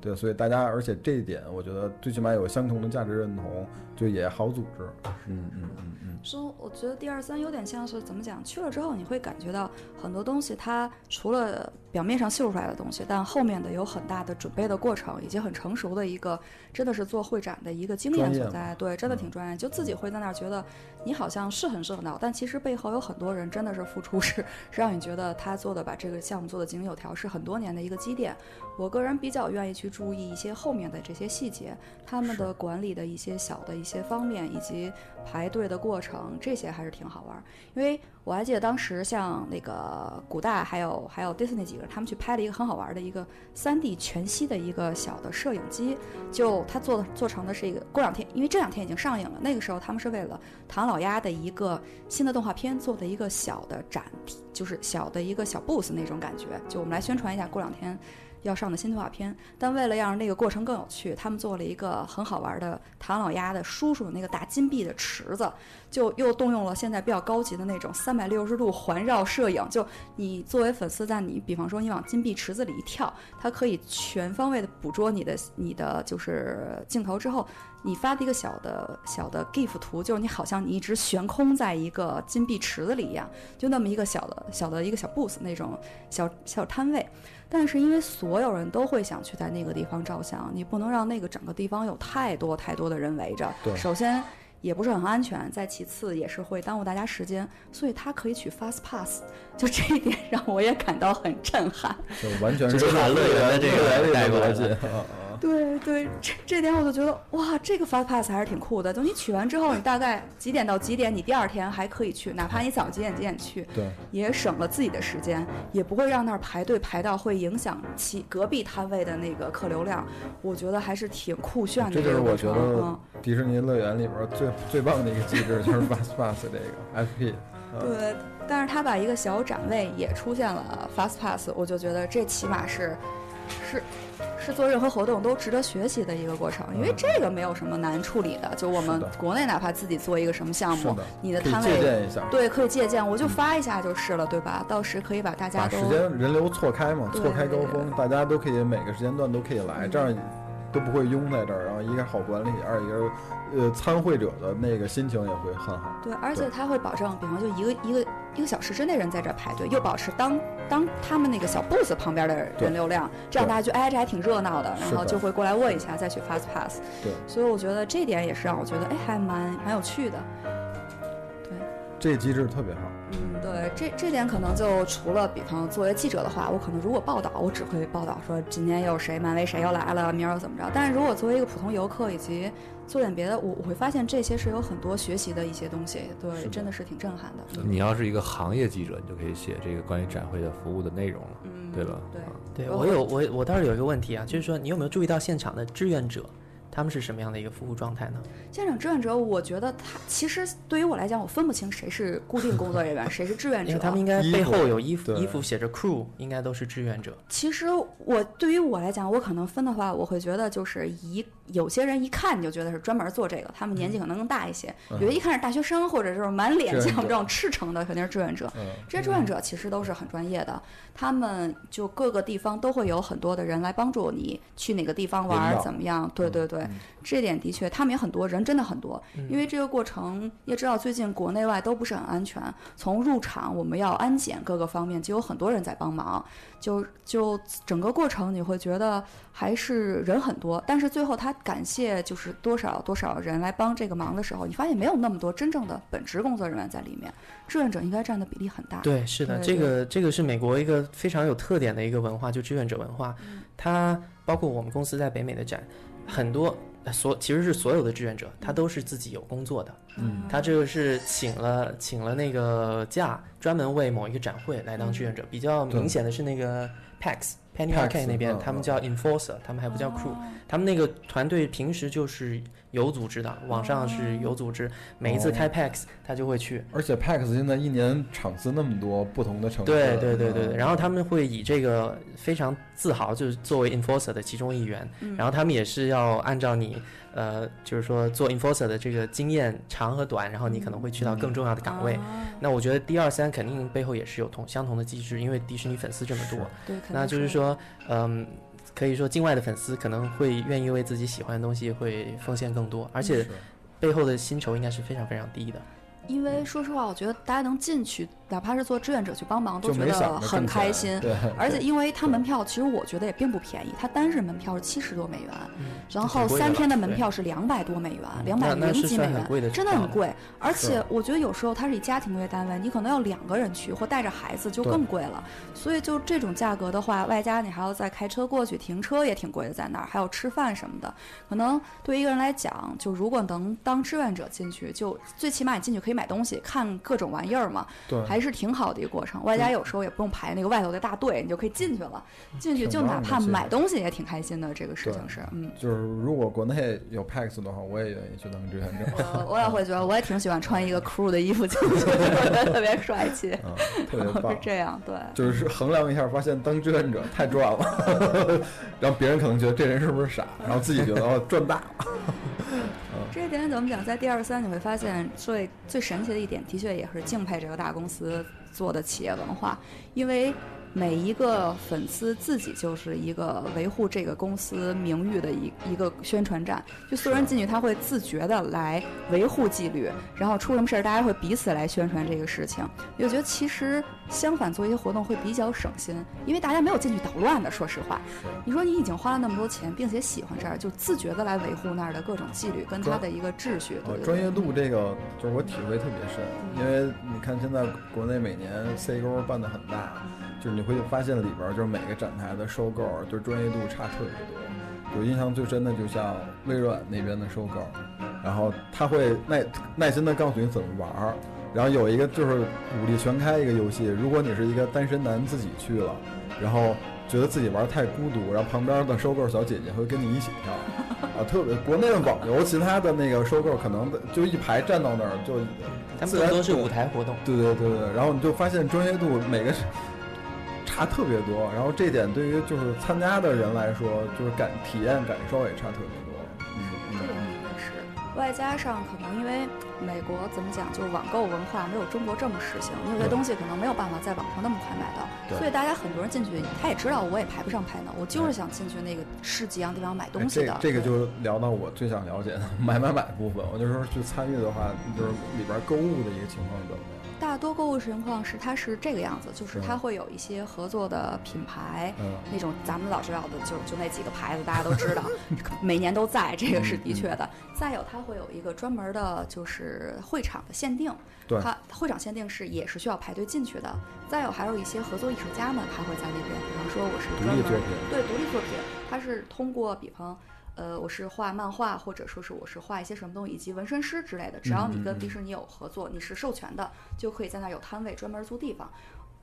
Speaker 8: 对，所以大家，而且这一点，我觉得最起码有相同的价值认同，就也好组织。嗯嗯嗯嗯，
Speaker 9: 说，我觉得第二三有点像是怎么讲？去了之后，你会感觉到很多东西，它除了表面上秀出来的东西，但后面的有很大的准备的过程，以及很成熟的一个，真的是做会展的一个经验所在。对，真的挺专业。就自己会在那儿觉得你好像是很热闹，但其实背后有很多人真的是付出，是让你觉得他做的把这个项目做的井井有条，是很多年的一个积淀。我个人比较愿意去注意一些后面的这些细节，他们的管理的一些小的一些方面，以及排队的过程，这些还是挺好玩儿。因为我还记得当时像那个古大还有还有 Disney 几个人，他们去拍了一个很好玩的一个 3D 全息的一个小的摄影机，就他做的做成的是一个过两天，因为这两天已经上映了，那个时候他们是为了唐老鸭的一个新的动画片做的一个小的展，就是小的一个小 booth 那种感觉，就我们来宣传一下过两天。要上的新动画片，但为了让那个过程更有趣，他们做了一个很好玩的唐老鸭的叔叔那个大金币的池子，就又动用了现在比较高级的那种三百六十度环绕摄影。就你作为粉丝，在你比方说你往金币池子里一跳，它可以全方位的捕捉你的你的就是镜头之后，你发的一个小的小的 GIF 图，就是你好像你一直悬空在一个金币池子里一样，就那么一个小的小的一个小 booth 那种小小摊位。但是因为所有人都会想去在那个地方照相，你不能让那个整个地方有太多太多的人围着。
Speaker 8: 对
Speaker 9: 首先也不是很安全，再其次也是会耽误大家时间，所以他可以取 fast pass，就这一点让我也感到很震撼。
Speaker 8: 就完全是
Speaker 3: 把乐园的这个带过来。
Speaker 9: 对对，这这点我就觉得哇，这个 fast pass 还是挺酷的。等你取完之后，你大概几点到几点，你第二天还可以去，哪怕你早上几点几点去，
Speaker 8: 对，
Speaker 9: 也省了自己的时间，也不会让那儿排队排到会影响其隔壁摊位的那个客流量。我觉得还是挺酷炫的
Speaker 8: 这就是。我觉得
Speaker 9: 嗯，
Speaker 8: 迪士尼乐园里边最最棒的一个机制，就是 Fast Pass 这个 FP。啊
Speaker 9: 对。但是他把一个小展位也出现了 fast pass，我就觉得这起码是是是做任何活动都值得学习的一个过程，因为这个没有什么难处理的。就我们国内哪怕自己做一个什么项目你的摊位
Speaker 8: 借鉴一下，
Speaker 9: 对可以借鉴，我就发一下就是了，对吧？到时可以把大家
Speaker 8: 把时间人流错开嘛，错开高峰，大家都可以每个时间段都可以来，这样都不会拥在这儿。然后一个好管理，二一个呃参会者的那个心情也会很好。
Speaker 9: 对，而且他会保证，比方就一个一个一个小时之内人在这儿排队，又保持当当他们那个小 booth 旁边的人流量，这样大家就哎这还挺热闹的，然后就会过来问一下，再去 fast pass。
Speaker 8: 对，
Speaker 9: 所以我觉得这点也是让我觉得哎还蛮蛮有趣的。对，
Speaker 8: 这机制特别好。
Speaker 9: 嗯，对，这这点可能就除了比方作为记者的话，我可能如果报道，我只会报道说今天又谁漫威谁又来了，明儿又怎么着。但是如果作为一个普通游客以及做点别的，我我会发现这些是有很多学习的一些东西，对，
Speaker 8: 的
Speaker 9: 真的是挺震撼的。嗯
Speaker 3: 你要是一个行业记者，你就可以写这个关于展会的服务的内容了，
Speaker 9: 嗯，
Speaker 3: 对吧？
Speaker 9: 对
Speaker 10: 对我有我我倒是有一个问题啊，就是说你有没有注意到现场的志愿者，他们是什么样的一个服务状态呢？
Speaker 9: 现场志愿者，我觉得他其实对于我来讲，我分不清谁是固定工作人员，谁是志愿者
Speaker 10: 因为。他们应该背后有衣服，衣服写着 crew，应该都是志愿者。
Speaker 9: 其实我对于我来讲，我可能分的话，我会觉得就是一有些人一看你就觉得是专门做这个，他们年纪可能更大一些；有的一看是大学生，或者是满脸像这种赤诚的，肯定是志愿者。
Speaker 8: 嗯，
Speaker 9: 这些志愿者其实都是很专业的，他们就各个地方都会有很多的人来帮助你去哪个地方玩儿，怎么样？对对对，这点的确，他们也很多人，真的很多。因为这个过程，你也知道，最近国内外都不是很安全，从入场我们要安检各个方面，就有很多人在帮忙。就就整个过程，你会觉得还是人很多，但是最后他感谢就是多少多少人来帮这个忙的时候，你发现没有那么多真正的本职工作人员在里面，志愿者应该占的比例很大。
Speaker 10: 对，是的，
Speaker 9: 对
Speaker 10: 这个这个是美国一个非常有特点的一个文化，就志愿者文化。它包括我们公司在北美的展，很多呃所其实是所有的志愿者，他都是自己有工作的，
Speaker 8: 嗯。
Speaker 10: 他这个是请了请了那个假，专门为某一个展会来当志愿者。比较明显的是那个 PAX Penny Arcade 那边
Speaker 8: 嗯，
Speaker 10: 他们叫 Enforcer，他们还不叫 Crew，他们那个团队平时就是有组织的，网上是有组织，每一次开 PAX 他就会去。
Speaker 8: 而且 PAX 现在一年场次那么多，不同的城市。
Speaker 10: 对对对对然后他们会以这个非常自豪，就是作为 enforcer 的其中一员，
Speaker 9: 嗯
Speaker 10: 然后他们也是要按照你呃，就是说做 enforcer 的这个经验长和短，然后你可能会去到更重要的岗位。
Speaker 9: 啊
Speaker 10: 那我觉得 D 二三肯定背后也是有同相同的机制，因为迪士尼粉丝这么多，那就是说，嗯。可以说，境外的粉丝可能会愿意为自己喜欢的东西会奉献更多，而且背后的薪酬应该是非常非常低的。
Speaker 9: 因为说实话，我觉得大家能进去，哪怕是做志愿者去帮忙，都觉得很开心。
Speaker 8: 对，
Speaker 9: 而且因为它门票，其实我觉得也并不便宜，它单日门票是七十多美元，然后三天的门票是两百多美元，
Speaker 10: 嗯
Speaker 9: 两百零几美元真的很贵。而且我觉得有时候它是以家庭为单位，你可能要两个人去，或带着孩子就更贵了。所以就这种价格的话，外加你还要再开车过去，停车也挺贵的，在那儿还有吃饭什么的。可能对于一个人来讲，就如果能当志愿者进去，就最起码你进去可以买东西，看各种玩意儿嘛，
Speaker 8: 对，
Speaker 9: 还是挺好的一个过程。外加有时候也不用排那个外头的大队，你就可以进去了。进去就哪怕买东西也挺开心的，这个事情是，嗯。
Speaker 8: 就是如果国内有 PAX 的话，我也愿意去当志愿者。
Speaker 9: 我我也会觉得，我也挺喜欢穿一个 crew 的衣服进去 特别帅气。
Speaker 8: 嗯，特别 棒
Speaker 9: 是。这样，对。
Speaker 8: 就是衡量一下，发现当志愿者太赚了，然后别人可能觉得这人是不是傻，然后自己觉得哦赚大了。
Speaker 9: 这一点怎么讲？在第二三你会发现最最神奇的一点，的确也是敬佩这个大公司做的企业文化，因为每一个粉丝自己就是一个维护这个公司名誉的一一个宣传站。就所有人进去，他会自觉的来维护纪律，然后出什么事儿，大家会彼此来宣传这个事情。我觉得其实相反，做一些活动会比较省心，因为大家没有进去捣乱的。说实话，你说你已经花了那么多钱，并且喜欢这儿，就自觉的来维护那儿的各种纪律跟他的一个秩序。对
Speaker 8: 专业度这个就是我体会特别深，因为你看现在国内每年 C 沟办的很大，就是你会发现里边儿就是每个展台的收购就是专业度差特别多。有印象最深的就像微软那边的收购，然后他会耐耐心的告诉你怎么玩儿，然后有一个就是武力全开一个游戏，如果你是一个单身男自己去了，然后觉得自己玩儿太孤独，然后旁边的收购小姐姐会跟你一起跳，啊，特别国内的网游，其他的那个收购可能就一排站到那儿就，
Speaker 10: 他们
Speaker 8: 自然
Speaker 10: 更多是舞台活动。
Speaker 8: 对对对对，然后你就发现专业度每个是差特别多，然后这点对于就是参加的人来说，就是感体验感受也差特别多。嗯
Speaker 9: 这个
Speaker 8: 嗯，
Speaker 9: 也是，外加上可能因为美国怎么讲，就是网购文化没有中国这么实行，你有些东西可能没有办法在网上那么快买到，
Speaker 8: 对
Speaker 9: 所以大家很多人进去，他也知道我也排不上排呢，我就是想进去那个市集一样地方买东西的。
Speaker 8: 哎这这个
Speaker 9: 对
Speaker 8: 就聊到我最想了解的 买买买部分。我就说去参与的话，就是里边购物的一个情况怎么样？
Speaker 9: 大多购物情况是它是这个样子，就是
Speaker 8: 嗯
Speaker 9: 它会有一些合作的品牌，
Speaker 8: 嗯
Speaker 9: 那种咱们老知道的，就就那几个牌子，大家都知道，每年都在，这个是的确的。再有，它会有一个专门的，就是会场的限定，
Speaker 8: 对
Speaker 9: 它会场限定是也是需要排队进去的。再有，还有一些合作艺术家们，他会在那边，比方说我是专门
Speaker 8: 独立作品
Speaker 9: 对独立作品，它是通过比方。呃，我是画漫画，或者说是我是画一些什么东西，以及纹身师之类的。只要你跟迪士尼有合作，你是授权的，就可以在那儿有摊位，专门租地方。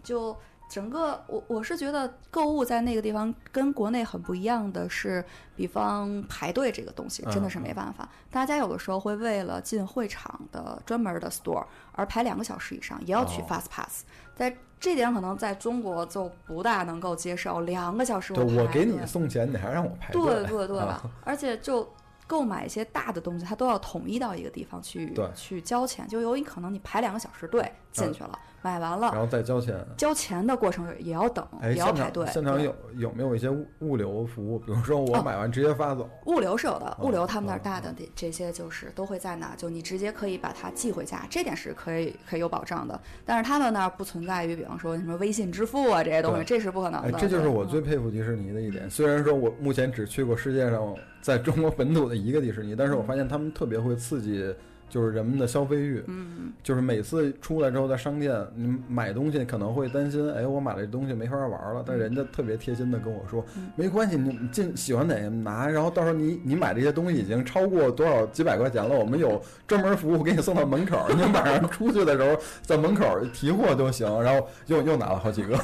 Speaker 9: 就整个我我是觉得购物在那个地方跟国内很不一样的是，比方排队这个东西真的是没办法。大家有的时候会为了进会场的专门的 store 而排两个小时以上，也要取
Speaker 8: 哦
Speaker 9: fast pass。在这点可能在中国就不大能够接受，两个小时
Speaker 8: 对我给你送钱，你还让我排队？
Speaker 9: 对对对
Speaker 8: 啊
Speaker 9: 吧？而且就购买一些大的东西，它都要统一到一个地方去
Speaker 8: 对
Speaker 9: 去交钱，就有可能你排两个小时队进去了，买完了
Speaker 8: 然后再交钱。
Speaker 9: 交钱的过程也要等，
Speaker 8: 哎，
Speaker 9: 也要排队。
Speaker 8: 现场有有没有一些物物流服务？比如说我
Speaker 9: 哦
Speaker 8: 买完直接发走。
Speaker 9: 物流是有的，
Speaker 8: 哦
Speaker 9: 物流他们那儿
Speaker 8: 哦
Speaker 9: 大的这这些就是都会在那儿，就你直接可以把它寄回家，这点是可以可以有保障的。但是他们那儿不存在于，比方说什么微信支付啊这些东西，这是不可能
Speaker 8: 哎，
Speaker 9: 的。
Speaker 8: 这就是我最佩服迪士尼的一点。虽然说我目前只去过世界上在中国本土的一个迪士尼，但是我发现他们特别会刺激就是人们的消费欲。
Speaker 9: 嗯，
Speaker 8: 就是每次出来之后，在商店你买东西可能会担心，哎，我买了这东西没法玩了。但人家特别贴心的跟我说，
Speaker 9: 嗯
Speaker 8: 没关系，你进喜欢哪个拿，然后到时候你你买这些东西已经超过多少几百块钱了，我们有专门服务给你送到门口，你晚上出去的时候在门口提货就行。然后又又拿了好几个，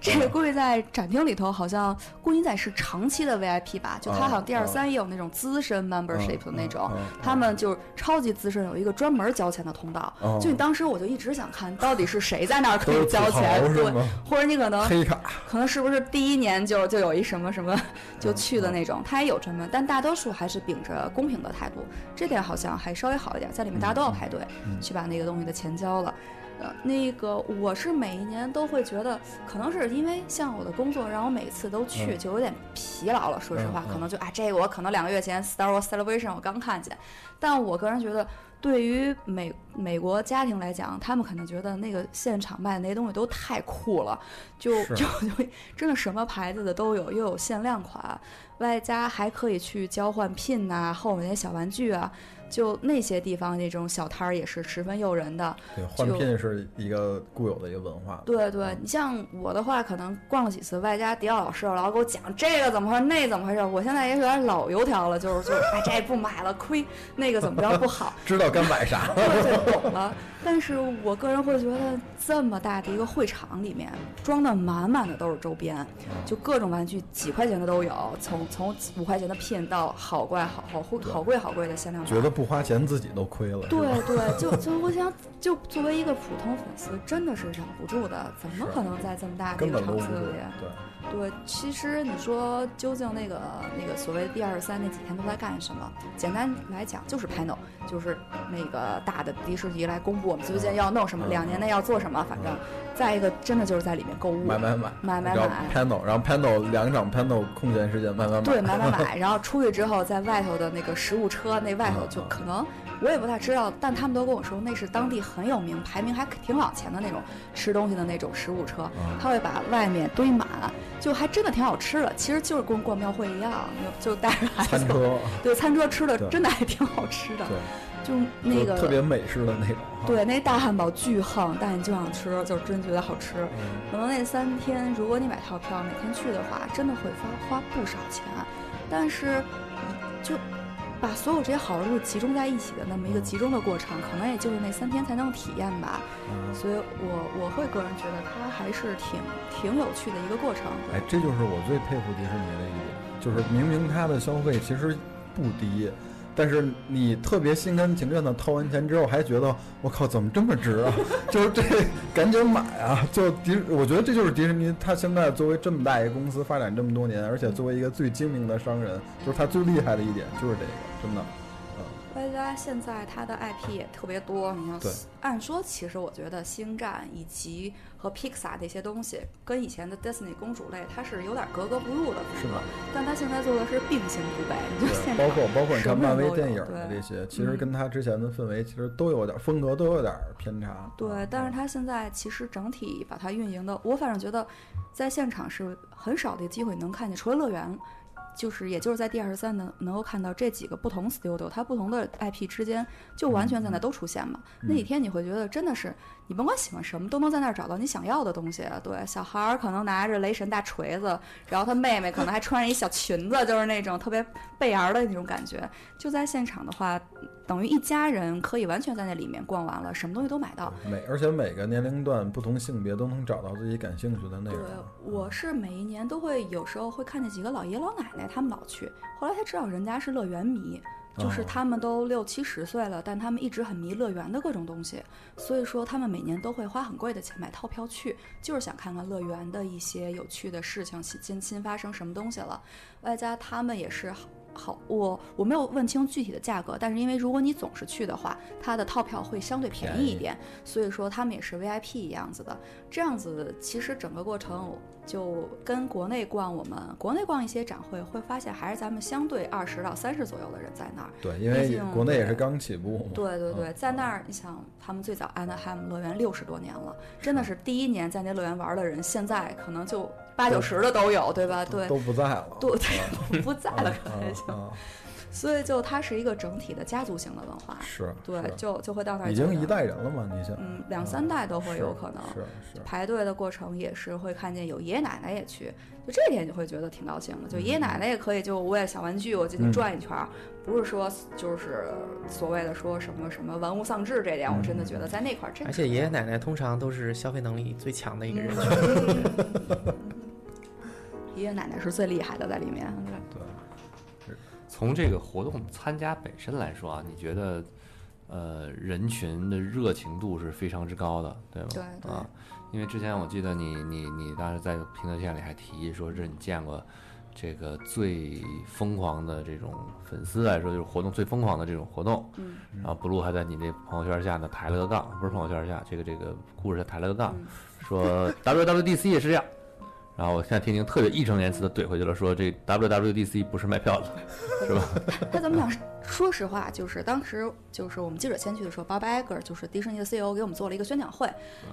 Speaker 9: 这个估计在展厅里头好像顾英仔是长期的 VIP 吧，就他好像第二三也有那种资深 membership 的那种，
Speaker 8: 嗯
Speaker 9: 他们就是超级资深，有一个专门交钱的通道。
Speaker 8: 哦。
Speaker 9: 就你当时我就一直想看到底是谁在那儿可以交钱，对或者你可能
Speaker 8: 黑卡
Speaker 9: 可能是不是第一年就就有一什么什么就去的那种，他也有专门，但大多数还是秉着公平的态度，这点好像还稍微好一点，在里面大家都要排队
Speaker 8: 嗯。
Speaker 9: 去把那个东西的钱交了。呃，那个我是每一年都会觉得，可能是因为像我的工作让我每次都去，
Speaker 8: 嗯
Speaker 9: 就有点疲劳了。说实话，可能就啊，这个我可能两个月前 Star Wars Celebration 我刚看见，但我个人觉得，对于美美国家庭来讲，他们可能觉得那个现场卖的那些东西都太酷了，就就 就真的什么牌子的都有，又有限量款，外加还可以去交换 pin 呐、后面那些小玩具啊，就那些地方那种小摊儿也是十分诱人的。
Speaker 8: 对，换
Speaker 9: 就
Speaker 8: 聘是一个固有的一个文化。
Speaker 9: 对对，你像我的话，可能逛了几次，外加迪奥老师老给我讲这个怎么回事，那怎么回事，我现在也有点老油条了，就是就是，哎，这不买了亏，那个怎么着不好，
Speaker 8: 知道该买啥。
Speaker 9: 了对，懂了。但是我个人会觉得，这么大的一个会场里面，装的满满的都是周边，就各种玩具，几块钱的都有，从从五块钱的 pin 到好怪好好贵好贵好贵的限量版。
Speaker 8: 觉得不花钱自己都亏了。
Speaker 9: 对对，就就我想，就作为一个普通粉丝，真的是忍不住的，怎么可能在这么大的一个。场子里？
Speaker 8: 对，
Speaker 9: 对，其实你说究竟那个那个所谓的第二十三那几天都在干什么？简单来讲就是 panel，就是那个大的迪士尼来公布我们最近要弄什么，
Speaker 8: 嗯
Speaker 9: 两年内要做什么，反正再一个真的就是在里面购物，
Speaker 8: 买买买
Speaker 9: 买买买。
Speaker 8: panel，然后 panel 两场 panel 空闲时间买买买。
Speaker 9: 对，买买买，然后出去之后，在外头的那个食物车，那外头就可能我也不太知道，但他们都跟我说那是当地很有名、排名还挺往前的那种吃东西的那种食物车，他会把外面堆满，就还真的挺好吃的。其实就是跟逛庙会一样，就带着孩子
Speaker 8: 餐车，
Speaker 9: 对餐车吃的真的还挺好吃的，
Speaker 8: 对，
Speaker 9: 就那个
Speaker 8: 就特别美式的那种。
Speaker 9: 对那大汉堡巨横，但你就想吃，就真觉得好吃。
Speaker 8: 嗯
Speaker 9: 可能那三天，如果你买套票，每天去的话，真的会花花不少钱。但是，就把所有这些好处集中在一起的那么一个集中的过程，可能也就是那三天才能体验吧。
Speaker 8: 嗯
Speaker 9: 所以我我会个人觉得它还是挺挺有趣的一个过程。
Speaker 8: 哎，这就是我最佩服迪士尼的一点，就是明明它的消费其实不低，但是你特别心甘情愿的掏完钱之后，还觉得我靠怎么这么值啊？就是这赶紧买啊！就迪，我觉得这就是迪士尼，它现在作为这么大一个公司发展这么多年，而且作为一个最精明的商人，就是它最厉害的一点就是这个，真的。
Speaker 9: 外加现在它的 IP 也特别多，你像
Speaker 8: 对
Speaker 9: 按说，其实我觉得星战以及和 Pixar 这些东西，跟以前的 Disney 公主类，它是有点格格不入的
Speaker 8: 是的。
Speaker 9: 但它现在做的是并行不悖，你就现
Speaker 8: 对，包括包括你看漫威电影的这些，其实
Speaker 9: 嗯
Speaker 8: 跟它之前的氛围其实都有点风格都有点偏差。
Speaker 9: 对，但是它现在其实整体把它运营的，我反正觉得在现场是很少的机会能看见，除了乐园。就是，也就是在第二十三能能够看到这几个不同 studio，它不同的 IP 之间就完全在那都出现嘛。那几天你会觉得真的是，你甭管喜欢什么，都能在那儿找到你想要的东西。对，小孩儿可能拿着雷神大锤子，然后他妹妹可能还穿着一小裙子，就是那种特别贝儿的那种感觉。就在现场的话，等于一家人可以完全在那里面逛完了，什么东西都买到。
Speaker 8: 每而且每个年龄段、不同性别都能找到自己感兴趣的内
Speaker 9: 对
Speaker 8: 容。，
Speaker 9: 我是每一年都会有时候会看见几个老爷爷老奶奶，他们老去，后来才知道人家是乐园迷。就是
Speaker 8: 哦
Speaker 9: 他们都六七十岁了，但他们一直很迷乐园的各种东西，所以说他们每年都会花很贵的钱买套票去，就是想看看乐园的一些有趣的事情，新新发生什么东西了。外加他们也是好好，我我没有问清具体的价格，但是因为如果你总是去的话，它的套票会相对便宜一点，所以说他们也是 VIP 一样子的。这样子其实整个过程就跟国内逛我们国内逛一些展会，会发现还是咱们相对二十到三十左右的人在那儿。
Speaker 8: 对，因为国内也是刚起步嘛。
Speaker 9: 对对对，
Speaker 8: 嗯
Speaker 9: 在那儿，你想，他们最早安德汉乐园六十多年了，真的是第一年在那乐园玩的人，现在可能就八九十的都有，对吧？对，
Speaker 8: 都不在了。
Speaker 9: 对对，不在了，可能就。
Speaker 8: 啊啊
Speaker 9: 所以就它是一个整体的家族型的文化，
Speaker 8: 是，
Speaker 9: 对，就就会到那儿
Speaker 8: 已经一代人了嘛？你想，
Speaker 9: 嗯两三代都会有可能。
Speaker 8: 是是，
Speaker 9: 排队的过程也是会看见有爷爷奶奶也去，就这点你会觉得挺高兴的。就爷爷奶奶也可以，就我也小玩具，我进去
Speaker 8: 嗯
Speaker 9: 转一圈儿，不是说就是所谓的说什么什么玩物丧志这点，我真的觉得在那块儿真
Speaker 10: 而且爷爷奶奶通常都是消费能力最强的一个人群。
Speaker 9: 嗯爷爷奶奶是最厉害的在里面。
Speaker 8: 对，
Speaker 3: 从这个活动参加本身来说啊，你觉得呃人群的热情度是非常之高的，对吗？
Speaker 9: 对对
Speaker 3: 啊，因为之前我记得你你你当时在评测线里还提议说，这是你见过这个最疯狂的这种粉丝来说，就是活动最疯狂的这种活动。
Speaker 9: 嗯
Speaker 3: 然后 blue 还在你这朋友圈下呢抬了个杠，不是朋友圈下，这个这个故事抬了个杠，
Speaker 9: 嗯
Speaker 3: 说 WWDC 也是这样。然后我现在听听特别义正言辞的怼回去了，说这 WWDC 不是卖票的，是吧？
Speaker 9: 那怎么讲？说实话，就是当时就是我们记者先去的时候，Bob Iger 就是迪士尼的 CEO 给我们做了一个宣讲会，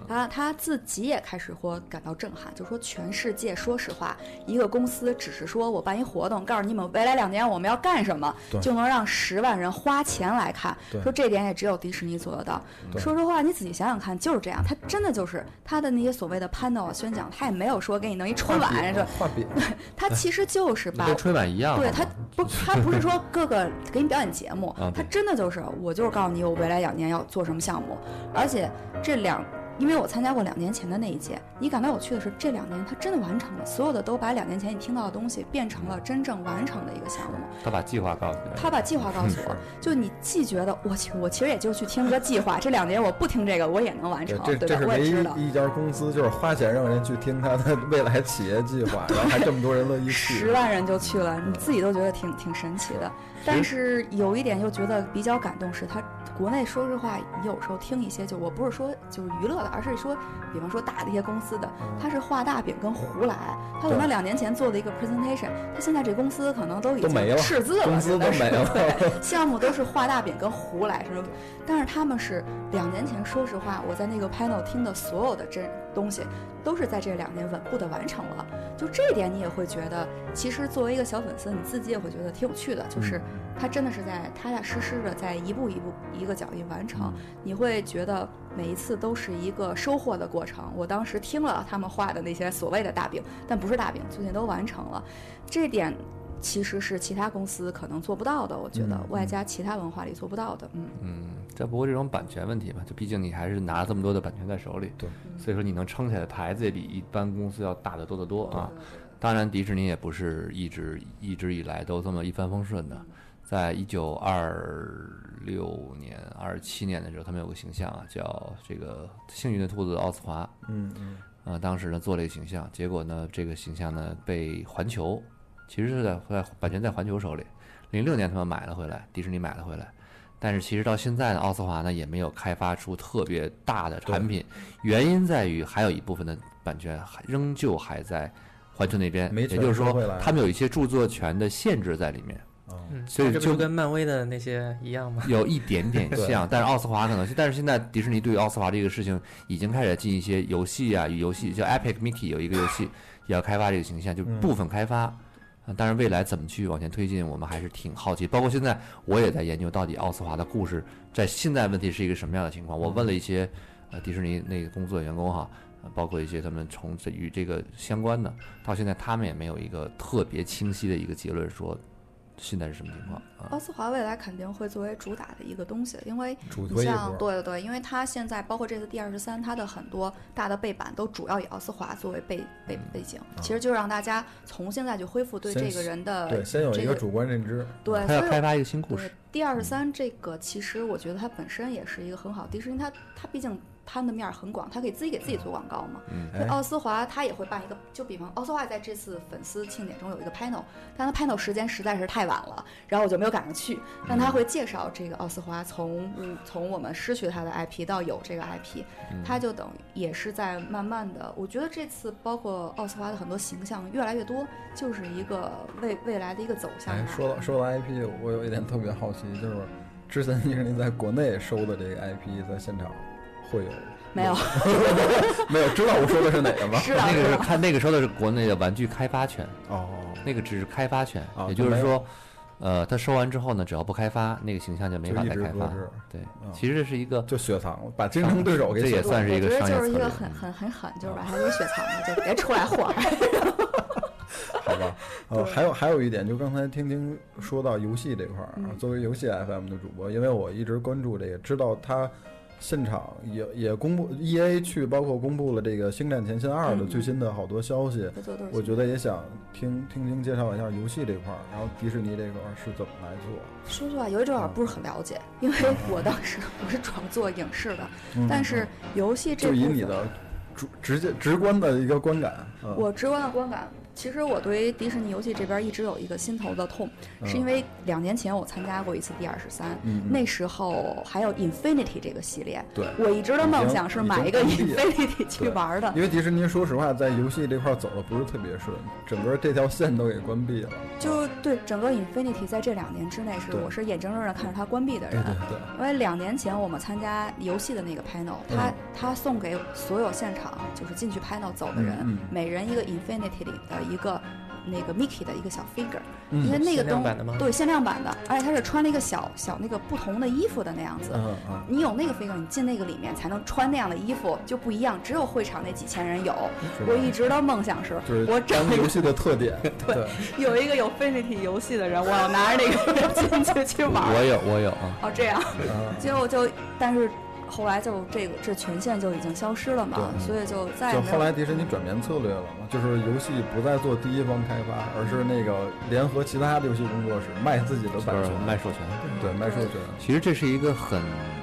Speaker 9: 他他自己也开始或感到震撼，就说全世界说实话，一个公司只是说我办一活动，告诉你们未来两年我们要干什么，就能让十万人花钱来看，说这点也只有迪士尼做得到。说实话，你仔细想想看，就是这样，他真的就是他的那些所谓的 panel 宣讲，他也没有说给你弄一春晚，是？
Speaker 8: 画饼，
Speaker 9: 他其实就是 把
Speaker 3: 跟春晚一样。
Speaker 9: 对他不，他不是说 各个给你表演节目
Speaker 3: 啊，
Speaker 9: 他真的就是我就是告诉你我未来两年要做什么项目，而且这两。因为我参加过两年前的那一届，你感到有趣的是，这两年他真的完成了，所有的都把两年前你听到的东西变成了真正完成的一个项目。
Speaker 3: 他把计划告诉你，
Speaker 9: 他把计划告诉我，就你既觉得我去，我其实也就去听个计划，这两年我不听这个我也能完成，
Speaker 8: 这
Speaker 9: 对吧？
Speaker 8: 这是唯
Speaker 9: 我也知道。
Speaker 8: 一一家公司就是花钱让人去听他的未来企业计划，然后还这么多人乐意去
Speaker 9: 十。万人就去了，你自己都觉得挺挺神奇的。但是有一点又觉得比较感动，是他国内说实话，你有时候听一些，就我不是说就是娱乐的，而是说，比方说大的一些公司的，他是画大饼跟胡来。他可能两年前做的一个 presentation，他现在这公司可能都已经赤字了，
Speaker 8: 公司
Speaker 9: 真的是
Speaker 8: 都没了
Speaker 9: 对，项目都是画大饼跟胡来什么，但是他们是两年前，说实话，我在那个 panel 听的所有的真东西，都是在这两年稳步的完成了。就这一点，你也会觉得，其实作为一个小粉丝，你自己也会觉得挺有趣的，
Speaker 8: 嗯
Speaker 9: 就是他真的是在踏踏实实的在一步一步一个脚印完成，你会觉得每一次都是一个收获的过程。我当时听了他们画的那些所谓的大饼，但不是大饼，最近都完成了，这点。其实是其他公司可能做不到的，我觉得
Speaker 8: 嗯
Speaker 9: 外加其他文化里做不到的，嗯，
Speaker 3: 嗯，这不过这种版权问题嘛，就毕竟你还是拿这么多的版权在手里，
Speaker 8: 对，
Speaker 3: 所以说你能撑起来的牌子也比一般公司要大得多得多啊。当然，迪士尼也不是一直一直以来都这么一帆风顺的。在一九二六年、二七年的时候，他们有个形象啊，叫这个幸运的兔子奥斯华。
Speaker 8: 嗯嗯，
Speaker 3: 呃，当时呢做了一个形象，结果呢这个形象呢被环球，其实是在在版权在环球手里。零六年他们买了回来，迪士尼买了回来，但是其实到现在呢，奥斯华呢也没有开发出特别大的产品，原因在于还有一部分的版权还仍旧还在环球那边，
Speaker 8: 没
Speaker 3: 也就是说他们有一些著作权的限制在里面。所以就
Speaker 10: 跟漫威的那些一样吗？
Speaker 3: 有一点点像，但是奥斯华可能是，但是现在迪士尼对于奥斯华这个事情已经开始进一些游戏啊，与游戏叫 Epic Mickey 有一个游戏也 要开发这个形象，就
Speaker 8: 嗯
Speaker 3: 部分开发。啊，但是未来怎么去往前推进，我们还是挺好奇。包括现在我也在研究，到底奥斯华的故事在现在问题是一个什么样的情况。我问了一些呃迪士尼那个工作员工哈，包括一些他们从这与这个相关的，到现在他们也没有一个特别清晰的一个结论，说现在是什么情况？啊？
Speaker 9: 奥斯华未来肯定会作为主打的一个东西，因为
Speaker 8: 主
Speaker 9: 你像对对对，因为它现在包括这次 D 二十三，它的很多大的背板都主要以奥斯华作为背背背景，其实就让大家从现在就恢复对这个人的
Speaker 8: 对，先有一个主观认知。
Speaker 9: 对，
Speaker 3: 他要开发一个新故事
Speaker 9: ，D 二十三这个，其实我觉得它本身也是一个很好，迪士尼它它毕竟摊的面儿很广，他可以自己给自己做广告嘛。
Speaker 3: 嗯
Speaker 9: 所以
Speaker 8: 哎
Speaker 9: 奥斯华他也会办一个，就比方奥斯华在这次粉丝庆典中有一个 panel，但他 panel 时间实在是太晚了，然后我就没有赶上去。但他会介绍这个奥斯华从嗯从我们失去他的 IP 到有这个 IP，他就等于也是在慢慢的，我觉得这次包括奥斯华的很多形象越来越多，就是一个未未来的一个走向。，
Speaker 8: 哎说到说到 IP，我有一点特别好奇，就是之前迪士尼在国内收的这个 IP，在现场会有
Speaker 9: 没有，
Speaker 8: 没有？知道我说的是哪个吗？
Speaker 9: 知道
Speaker 3: 那个是看那个时候的是国内的玩具开发权，
Speaker 8: 哦，
Speaker 3: 那个只是开发权，
Speaker 8: 啊
Speaker 3: 也就是说，呃，他收完之后呢，只要不开发，那个形象就没法再开发。对，
Speaker 8: 嗯
Speaker 3: 其实这是一个
Speaker 8: 就雪藏了，把竞争对手给
Speaker 3: 这也算是一个
Speaker 9: 我觉得就是一个
Speaker 3: 商业策略
Speaker 9: 很很很狠，就是把它给雪藏了，就别出来祸害。
Speaker 8: 好吧，呃，还有还有一点，就刚才听听说到游戏这块儿啊，
Speaker 9: 嗯
Speaker 8: 作为游戏 FM 的主播，因为我一直关注这个，知道他现场也也公布，E A 去包括公布了这个《星战前线二》的
Speaker 9: 嗯。
Speaker 8: 最新的好多消息，我觉得也想听听听介绍一下游戏这块儿，然后迪士尼这块儿是怎么来做。
Speaker 9: 说实话，游戏这块儿不是很了解，因为我当时我是主要做影视的，
Speaker 8: 嗯。
Speaker 9: 但是游戏这
Speaker 8: 就以你的直直接直观的一个观感，嗯。
Speaker 9: 我直观的观感，其实我对于迪士尼游戏这边一直有一个心头的痛，是因为两年前我参加过一次 D 二十三，那时候还有 Infinity 这个系列，
Speaker 8: 对
Speaker 9: 我一直的梦想是买一个 Infinity 去玩的，
Speaker 8: 因为迪士尼说实话在游戏这块走的不是特别顺，整个这条线都给关闭了。
Speaker 9: 就对整个 Infinity 在这两年之内是我是眼睁睁的看着它关闭的人。
Speaker 8: 对对对，
Speaker 9: 因为两年前我们参加游戏的那个 panel，他、
Speaker 8: 嗯
Speaker 9: 他送给所有现场就是进去 panel 走的人，每人一个 Infinity 里的一个那个 Mickey 的一个小 figure，、
Speaker 8: 嗯
Speaker 9: 因为那个东
Speaker 10: 限量版的吗
Speaker 9: 对限量版的，而且他是穿了一个小小那个不同的衣服的那样子。
Speaker 8: 嗯嗯，
Speaker 9: 你有那个 figure，你进那个里面才能穿那样的衣服，就不一样。只有会场那几千人有。我一直的梦想是，
Speaker 8: 就是
Speaker 9: 我找一个
Speaker 8: 游戏的特点，对，
Speaker 9: 有一个有 Infinity 游戏的人，我要拿着那个 进去去玩。
Speaker 3: 我有我有啊，
Speaker 9: 哦，这样。
Speaker 8: 啊
Speaker 9: 结果就，但是后来就这个这权限就已经消失了嘛，所以就再也
Speaker 8: 就
Speaker 9: 没有。
Speaker 8: 后来迪士尼转变策略了嘛，就是游戏不再做第一方开发，而是那个联合其他的游戏工作室卖自己的版权，
Speaker 3: 卖授权。
Speaker 8: 对卖授权，
Speaker 3: 其实这是一个很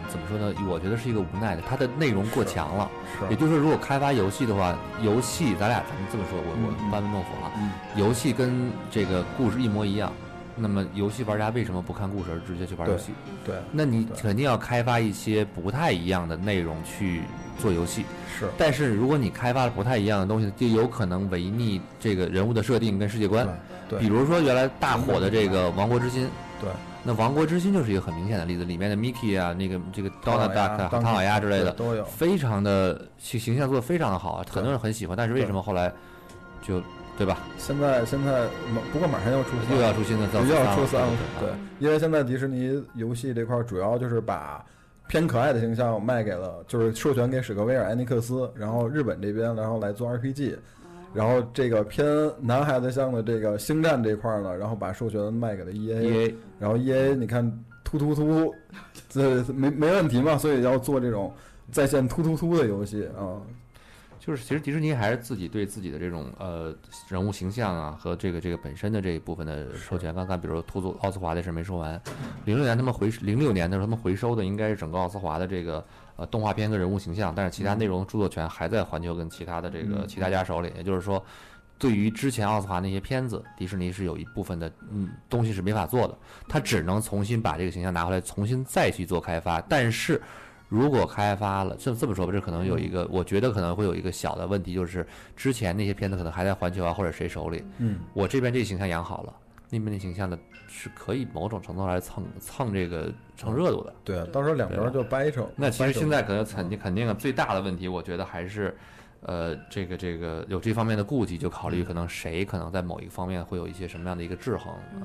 Speaker 3: 怎么说呢？我觉得是一个无奈的，它的内容过强了。也
Speaker 8: 是，
Speaker 3: 就是说，如果开发游戏的话，游戏咱俩咱们这么说，我
Speaker 8: 嗯
Speaker 3: 我班门弄斧啊，
Speaker 8: 嗯
Speaker 3: 游戏跟这个故事一模一样。那么游戏玩家为什么不看故事而直接去玩游戏？
Speaker 8: 对，
Speaker 3: 那你肯定要开发一些不太一样的内容去做游戏。
Speaker 8: 是，
Speaker 3: 但是如果你开发了不太一样的东西，就有可能违逆这个人物的设定跟世界观。
Speaker 8: 对
Speaker 3: 比如说原来大火的这个《王国之心》，
Speaker 8: 对，
Speaker 3: 那《王国之心》就是一个很明显的例子，里面的 Mickey 啊，那个这个 Donald Duck 啊、唐老鸭之类的，
Speaker 8: 都有，
Speaker 3: 非常的形形象做的非常的好，很多人很喜欢。但是为什么后来就对吧？
Speaker 8: 现在现在马不过马上要出三
Speaker 3: 又要出新的造
Speaker 8: 又要出
Speaker 3: 三
Speaker 8: 三了，对，因为现在迪士尼游戏这块儿主要就是把偏可爱的形象卖给了，就是授权给史克威尔艾尼克斯，然后日本这边然后来做 RPG，然后这个偏男孩子向的这个星战这块儿呢，然后把授权卖给了 EA，,
Speaker 3: EA
Speaker 8: 然后 EA 你看突突突，这没没问题嘛，所以要做这种在线突突突的游戏啊，
Speaker 3: 就是其实迪士尼还是自己对自己的这种呃人物形象啊和这个这个本身的这一部分的授权，刚刚比如说突突奥斯华的事没说完，零六年他们回零六年的时候他们回收的应该是整个奥斯华的这个呃动画片跟人物形象，但是其他内容著作权还在环球跟其他的这个
Speaker 8: 嗯
Speaker 3: 其他家手里，也就是说。对于之前奥斯华那些片子，迪士尼是有一部分的嗯东西是没法做的，他只能重新把这个形象拿回来，重新再去做开发。但是如果开发了，这这么说吧，这可能有一个，我觉得可能会有一个小的问题，就是之前那些片子可能还在环球啊或者谁手里，
Speaker 8: 嗯，
Speaker 3: 我这边这个形象养好了，那边那形象呢是可以某种程度来蹭蹭这个蹭热度的。
Speaker 8: 对，到时候两边就掰扯。
Speaker 3: 那其实现在可能肯定肯定啊，最大的问题，我觉得还是，呃，这个这个有这方面的顾忌，就考虑可能谁可能在某一个方面会有一些什么样的一个制衡啊。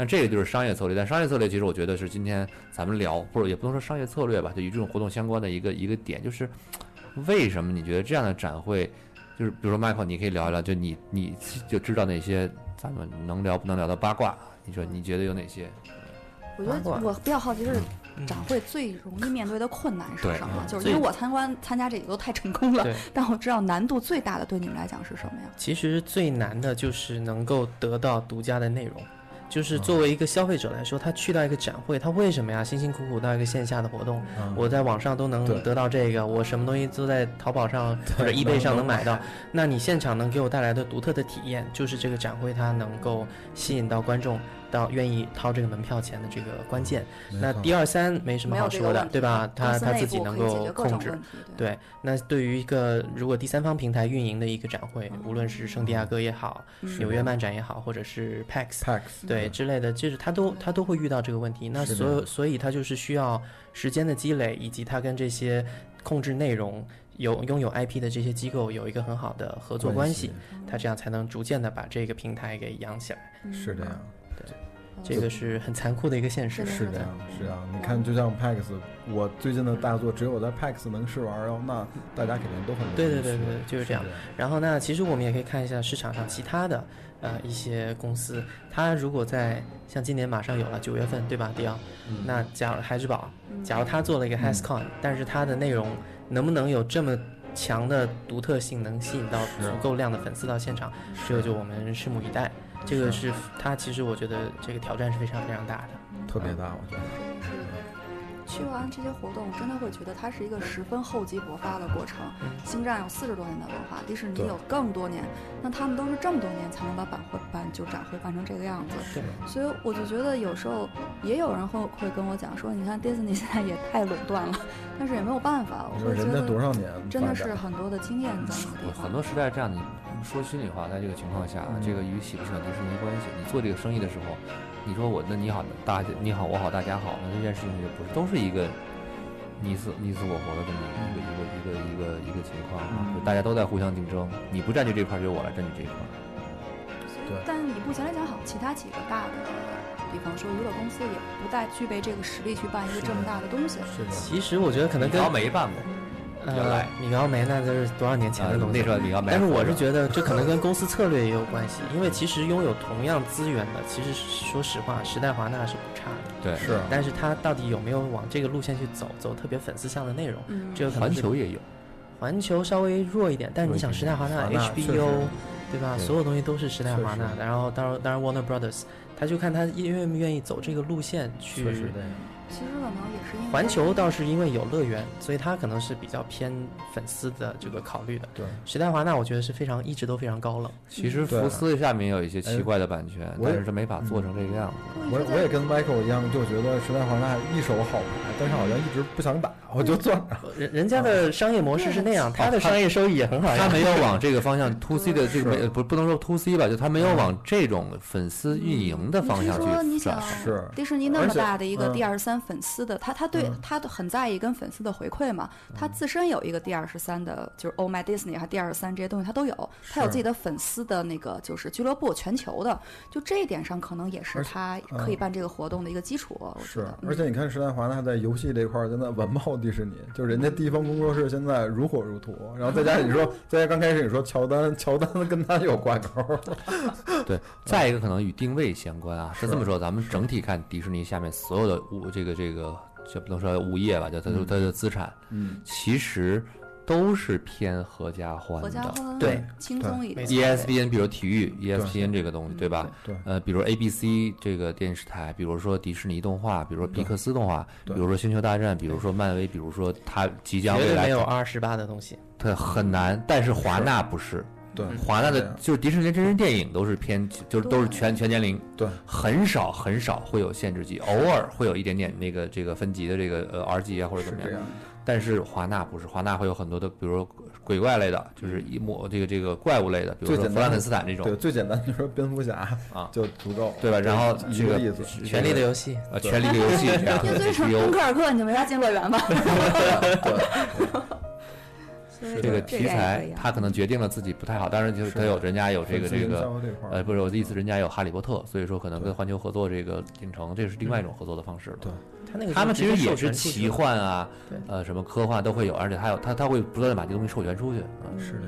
Speaker 3: 但这个就是商业策略，但商业策略其实我觉得是今天咱们聊，或者也不能说商业策略吧，就与这种活动相关的一个一个点，就是为什么你觉得这样的展会，就是比如说 Michael，你可以聊一聊，就你你就知道哪些咱们能聊不能聊的八卦，你说你觉得有哪些？
Speaker 9: 我觉得我比较好奇是
Speaker 10: 嗯
Speaker 9: 展会最容易面对的困难是什么？就是因为我参观参加这个都太成功了，但我知道难度最大的对你们来讲是什么呀？
Speaker 10: 其实最难的就是能够得到独家的内容。就是作为一个消费者来说，他去到一个展会，他为什么呀？辛辛苦苦到一个线下的活动，
Speaker 8: 嗯。
Speaker 10: 我在网上都能得到这个，我什么东西都在淘宝上或者
Speaker 8: 对
Speaker 10: eBay 上
Speaker 8: 能
Speaker 10: 能买到。那你现场能给我带来的独特的体验，就是这个展会它能够吸引到观众到愿意掏这个门票钱的这个关键。那第二三没什么好说的，对吧？他他自己能够控制对，那对于一个如果第三方平台运营的一个展会，无论是圣地亚哥也好，
Speaker 9: 嗯
Speaker 10: 纽约漫展也好，或者是 PAX。
Speaker 8: PAX
Speaker 10: 对之类的，就是他都他都会遇到这个问题。那所有所以他就是需要时间的积累，以及他跟这些控制内容有拥有 IP 的这些机构有一个很好的合作关系，他这样才能逐渐的把这个平台给养起来。
Speaker 9: 嗯
Speaker 8: 是这样。
Speaker 10: 这个是很残酷的一个现实。
Speaker 8: 是这样，是这样。你看，就像 PAX，我最近的大作只有我在 PAX 能试玩哦，那大家肯定都很
Speaker 10: 对对对对，就是这样。然后那其实我们也可以看一下市场上其他的呃一些公司，它如果在像今年马上有了九月份对吧，迪奥？那假如孩之宝，假如他做了一个 HasCon，、但是它的内容能不能有这么强的独特性，能吸引到足够量的粉丝到现场，这个就我们拭目以待。这个是它其实我觉得这个挑战是非常非常大的。
Speaker 8: 特别大，我觉得。
Speaker 9: 去完这些活动，真的会觉得它是一个十分厚积薄发的过程。星战有四十多年的文化，迪士尼有更多年，那他们都是这么多年才能把版会办就展会办成这个样子。
Speaker 10: 对，
Speaker 9: 所以我就觉得有时候也有人会会跟我讲说，你看迪士尼现在也太垄断了，但是也没有办法，我会觉
Speaker 8: 人家
Speaker 9: 得
Speaker 8: 多少年
Speaker 9: 真的是很多的经验在那个地 方。
Speaker 3: 很多时代这样，你说心里话，在这个情况下，
Speaker 8: 嗯
Speaker 3: 这个与喜不喜欢迪士尼没关系。你做这个生意的时候，你说我那你好，大家你好我好大家好，那这件事情就不是都是一个你死你死我活的这么一个一个一个一个一个情况啊，
Speaker 8: 嗯
Speaker 3: 就大家都在互相竞争，你不占据这块儿，就我来占据这一块儿。
Speaker 9: 所以，但以目前来讲，好，其他几个大的，比方说娱乐公司，也不再具备这个实力去办一个这么大的东西。
Speaker 8: 是的，
Speaker 10: 其实我觉得可能跟
Speaker 3: 米高梅办过，原
Speaker 10: 呃
Speaker 3: 来
Speaker 10: 米高梅那就是多少年前的东西。
Speaker 3: 那时候米高梅，
Speaker 10: 但是我是觉得 这可能跟公司策略也有关系，因为其实拥有同样资源的，其实说实话，时代华纳是不差的。
Speaker 3: 对
Speaker 8: 是啊
Speaker 10: 但是它到底有没有往这个路线去走，走特别粉丝向的内容，
Speaker 9: 嗯，
Speaker 10: 这个可能环
Speaker 3: 球也有，
Speaker 10: 环球稍微弱一点，但是你想时代华纳 HBO 对吧？
Speaker 3: 对
Speaker 10: 所有东西都是时代华纳的，然后当然当然 Warner Brothers，他就看他愿不愿意走这个路线去。
Speaker 8: 确实。
Speaker 9: 其实可能也是因为
Speaker 10: 环球倒是因为有乐园，所以它可能是比较偏粉丝的这个考虑的。
Speaker 8: 对，
Speaker 10: 时代华纳我觉得是非常一直都非常高冷。
Speaker 3: 其实福斯下面有一些奇
Speaker 8: 哎
Speaker 3: 怪的版权，但是这没法做成这个样子。
Speaker 8: 我我也跟 Michael 一样，就觉得时代华纳一手好牌，但是好像一直不想打，我就攥着。
Speaker 10: 人人家的商业模式是那样，他的商业收益也很好呀。
Speaker 3: 他没有往这个方向 to C 的这个不不能说 to C 吧，就他没有往这种粉丝运营的方向去转
Speaker 9: 想。
Speaker 8: 是
Speaker 9: 迪士尼那么大的一个
Speaker 8: 嗯
Speaker 9: D 二十三粉丝的，他他对
Speaker 8: 嗯。
Speaker 9: 他很在意跟粉丝的回馈嘛，他
Speaker 8: 嗯。
Speaker 9: 自身有一个 D 二十三的，就是 Oh My Disney 还 D 二十三这些东西他都有，他有自己的粉丝的那个就是俱乐部，全球的，就这一点上可能也是他可以办这个活动的一个基础。我觉
Speaker 8: 是，而且你看时代华纳在游戏这块儿现在完爆迪士尼，就人家地方工作室现在如火如荼，然后再加上你说，再加刚开始你说乔丹，乔丹跟他有挂钩，
Speaker 3: 对，再一个可能与定位相关啊。是
Speaker 8: 是
Speaker 3: 这么说，咱们整体看迪士尼下面所有的物这个这个，就不能说物业吧，就它的
Speaker 8: 嗯
Speaker 3: 它的资产，
Speaker 8: 嗯，
Speaker 3: 其实都是偏合家欢的。
Speaker 9: 欢
Speaker 10: 对
Speaker 9: 轻松一点。
Speaker 3: ESPN，比如体育，ESPN 这个东西，对吧？
Speaker 8: 对，
Speaker 3: 呃，比如 ABC 这个电视台，比如说迪士尼动画，比如说皮克斯动画，比如说星球大战，比如说漫威，比如说它即将未来
Speaker 10: 有 R 十八的东西。
Speaker 3: 它很难，但是华纳不是，
Speaker 8: 对，
Speaker 3: 华纳的就是迪士尼真人电影都是偏，就是都是全全年龄，
Speaker 8: 对，
Speaker 3: 很少很少会有限制级，偶尔会有一点点那个这个分级的这个呃 R 级啊或者怎么样，
Speaker 8: 是这样，
Speaker 3: 但是华纳不是，华纳会有很多的，比如说鬼怪类的，就是一模这个这个怪物类的，比如说弗兰肯斯坦这种
Speaker 8: 对，最简单就是说蝙蝠侠
Speaker 3: 啊
Speaker 8: 就足够，
Speaker 3: 对吧？然后这个
Speaker 8: 一个，
Speaker 10: 权力的游戏，
Speaker 3: 呃权力的游戏这样 的
Speaker 9: 也最成敦刻尔克，你就没法进乐园吧？
Speaker 3: 这个题材
Speaker 9: 点也不一样，
Speaker 3: 它可能决定了自己不太好，当然就是他有人家有这个这个呃，不是我的意思，人家有哈利波特，所以说可能跟环球合作这个影城，这是另外一种合作的方式了。
Speaker 8: 对
Speaker 10: 他那个
Speaker 3: 他们其实也是
Speaker 10: 是
Speaker 3: 奇幻啊，呃，什么科幻都会有，而且还有他他会不断的把这东西授权出去。嗯
Speaker 8: 是的，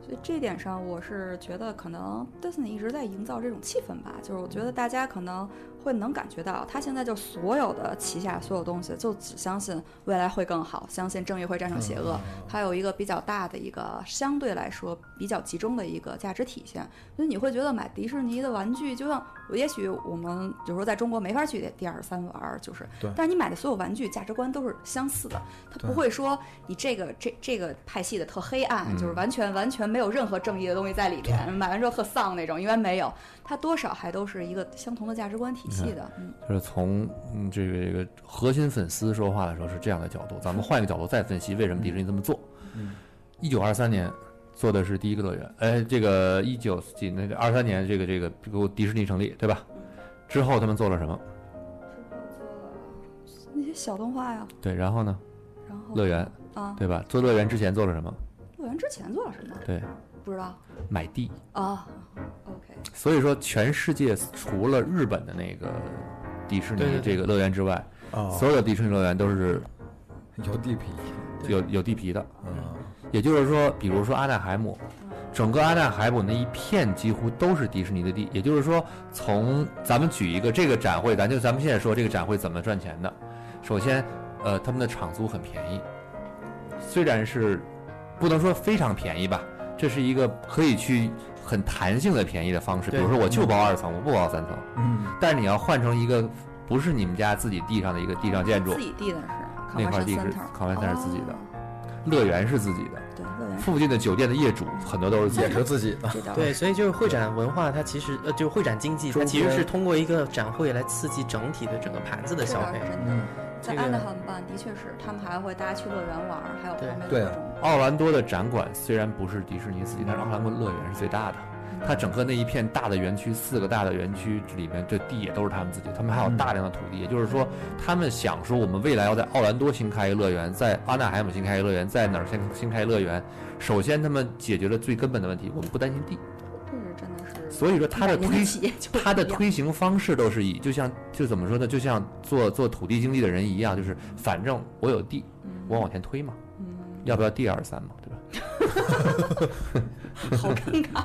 Speaker 9: 所以这点上，我是觉得可能 Disney 一直在营造这种气氛吧，就是我觉得大家可能会能感觉到，他现在就所有的旗下所有东西，就只相信未来会更好，相信正义会战胜邪恶，还有一个比较大的一个相对来说比较集中的一个价值体现。所以你会觉得买迪士尼的玩具，就像也许我们有时候在中国没法去第二三玩儿，就是，但是你买的所有玩具价值观都是相似的，它不会说你这个这这个派系的特黑暗，
Speaker 3: 嗯
Speaker 9: 就是完全完全没有任何正义的东西在里面，买完之后特丧那种，因为没有，它多少还都是一个相同的价值观体系的，嗯，
Speaker 3: 就是从嗯这个这个核心粉丝说话的时候是这样的角度，咱们换一个角度再分析为什么迪士尼这么做。
Speaker 8: 嗯，
Speaker 3: 一九二三年做的是第一个乐园，哎，这个一九几那个二三年这个这个这个迪士尼成立，对吧？之后他们做了什么？
Speaker 9: 那些小动画呀，
Speaker 3: 对，然后呢？
Speaker 9: 然后
Speaker 3: 乐园，
Speaker 9: 啊，
Speaker 3: 对吧？做乐园之前做了什么？
Speaker 9: 乐园之前做了什么？
Speaker 3: 对，
Speaker 9: 不知道
Speaker 3: 买地。
Speaker 9: 啊
Speaker 3: 所以说，全世界除了日本的那个迪士尼这个乐园之外，
Speaker 8: 啊，
Speaker 3: 所有的迪士尼乐园都是
Speaker 8: 有地皮，
Speaker 3: 有有地皮的。
Speaker 8: 嗯，
Speaker 3: 也就是说，比如说阿纳海姆，整个阿纳海姆那一片几乎都是迪士尼的地。也就是说，从咱们举一个这个展会，咱就咱们现在说这个展会怎么赚钱的。首先，呃，他们的场租很便宜，虽然是不能说非常便宜吧，这是一个可以去很弹性的便宜的方式。比如说，我就包二层，我不包三层，
Speaker 8: 嗯，
Speaker 3: 但是你要换成一个不是你们家自己地上的一个地上建筑
Speaker 9: 自，己地的是
Speaker 3: 那块地是完
Speaker 9: Center
Speaker 3: 赛是自己的
Speaker 9: 哦，
Speaker 3: 乐园是自己的。
Speaker 9: 对，乐园
Speaker 3: 附近的酒店的业主很多都是自己
Speaker 8: 也是自己的，
Speaker 10: 对，所以就是会展文化，它其实呃，就会展经济，它其实是通过一个展会来刺激整体的整个盘子的消费
Speaker 9: 在
Speaker 10: 这个
Speaker 9: 安德汉办的确是，他们还会大家去乐园玩儿，还有
Speaker 10: 对
Speaker 8: 对啊
Speaker 9: 旁边各种
Speaker 3: 奥兰多的展馆虽然不是迪士尼自己，但是奥兰多乐园是最大的。它整个那一片大的园区，四个大的园区里面，这地也都是他们自己，他们还有大量的土地。也就是说，他们想说，我们未来要在奥兰多新开一个乐园，在阿纳海姆新开一个乐园，在哪儿先新开一个乐园？首先，他们解决了最根本的问题，我们不担心地。
Speaker 9: 这是真的是。
Speaker 3: 所以说，他的推
Speaker 9: 企业就不
Speaker 3: 它的推行方式都是以，就像就怎么说呢？就像做做土地经济的人一样，就是反正我有地，我往前推嘛，
Speaker 9: 嗯，
Speaker 3: 要不要第二三嘛，对吧？
Speaker 9: 好尴尬。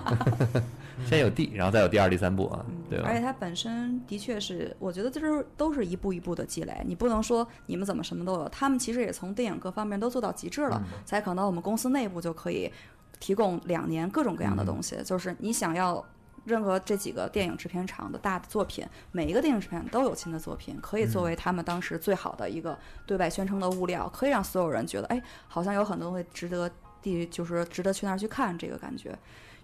Speaker 3: 先有地，然后再有第二、第三步啊，对吧
Speaker 9: 而？且它本身的确是，我觉得这是都是一步一步的积累。你不能说你们怎么什么都有，他们其实也从电影各方面都做到极致了，才可能我们公司内部就可以提供两年各种各样的东西。就是你想要任何这几个电影制片厂的大的作品，每一个电影制片都有新的作品，可以作为他们当时最好的一个对外宣称的物料，可以让所有人觉得，哎，好像有很多东西值得地，就是值得去那儿去看这个感觉。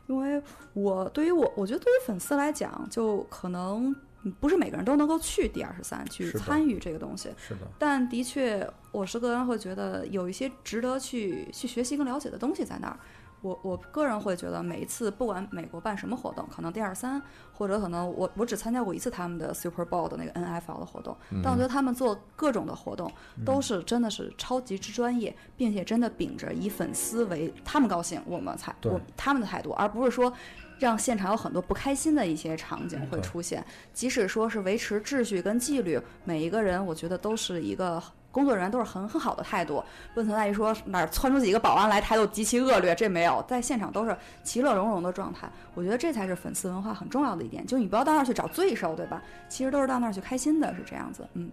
Speaker 9: 因为我对于我，我觉得对于粉丝来讲，就可能不是每个人都能够去第二十三去参与这个东西，
Speaker 8: 是的，
Speaker 9: 但的确，我是个人会觉得有一些值得去去学习跟了解的东西在那儿。我我个人会觉得，每一次不管美国办什么活动，可能 D 二三或者可能我我只参加过一次他们的 Super Bowl 的那个 NFL 的活动，但我觉得他们做各种的活动都是真的是超级之专业，并且真的秉着以粉丝为他们高兴，我们才我他们的态度，而不是说。让现场有很多不开心的一些场景会出现，即使说是维持秩序跟纪律，每一个人我觉得都是一个工作人员都是很很好的态度，不存在于说哪儿窜出几个保安来态度极其恶劣，这没有，在现场都是其乐融融的状态。我觉得这才是粉丝文化很重要的一点，就你不要到那儿去找罪受，对吧？其实都是到那儿去开心的，是这样子。嗯，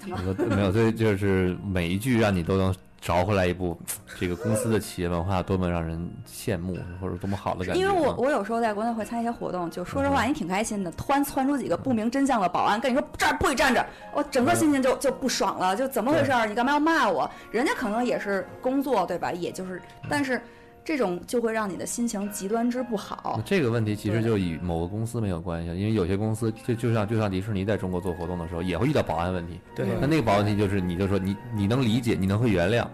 Speaker 9: 怎么
Speaker 3: 没有，这就是每一句让你都能找回来一部这个公司的企业文化多么让人羡慕，或者多么好的感觉。
Speaker 9: 因为我
Speaker 3: 啊
Speaker 9: 我有时候在国内会参加一些活动，就说实话，你挺开心的。突然窜出几个不明真相的保安，跟你说这儿不许站着，我整个心情就就不爽了，就怎么回事儿？你干嘛要骂我？人家可能也是工作，对吧？也就是，但是这种就会让你的心情极端之不好。
Speaker 3: 这个问题其实就与某个公司没有关系，因为有些公司就就像就像迪士尼在中国做活动的时候也会遇到保安问题，
Speaker 10: 对。
Speaker 3: 那那个保安问题就是你就说你你能理解，你能会原谅，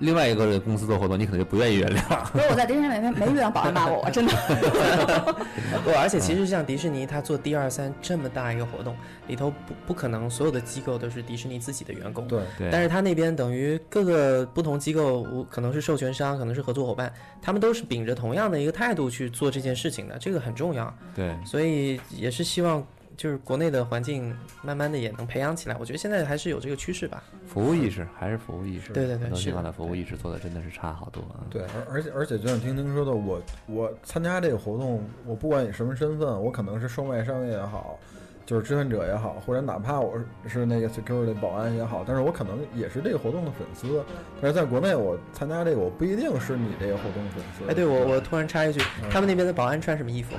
Speaker 3: 另外一个公司做活动你可能就不愿意原谅。
Speaker 9: 所以我在迪士尼没没没遇到保安骂过我，真的。
Speaker 10: 不，而且其实像迪士尼，他做 D 二三这么大一个活动，里头不不可能所有的机构都是迪士尼自己的员工。
Speaker 8: 对，
Speaker 3: 对，
Speaker 10: 但是他那边等于各个不同机构，无可能是授权商，可能是合作伙伴，他们都是秉着同样的一个态度去做这件事情的，这个很重要。
Speaker 3: 对
Speaker 10: 所以也是希望就是国内的环境慢慢的也能培养起来。我觉得现在还是有这个趋势吧。
Speaker 3: 服务意识还是服务意识，
Speaker 10: 对对对
Speaker 3: 很多地方的服务意识做的真的是差好多啊。
Speaker 8: 对，而而且而且就像听听说的，我我参加这个活动，我不管以什么身份，我可能是售卖商也好，就是志愿者也好，或者哪怕我是是那个 security 保安也好，但是我可能也是这个活动的粉丝。但是在国内，我参加这个，我不一定是你这个活动的粉丝。
Speaker 10: 哎，对我我突然插一句，
Speaker 3: 嗯
Speaker 10: 他们那边的保安穿什么衣服？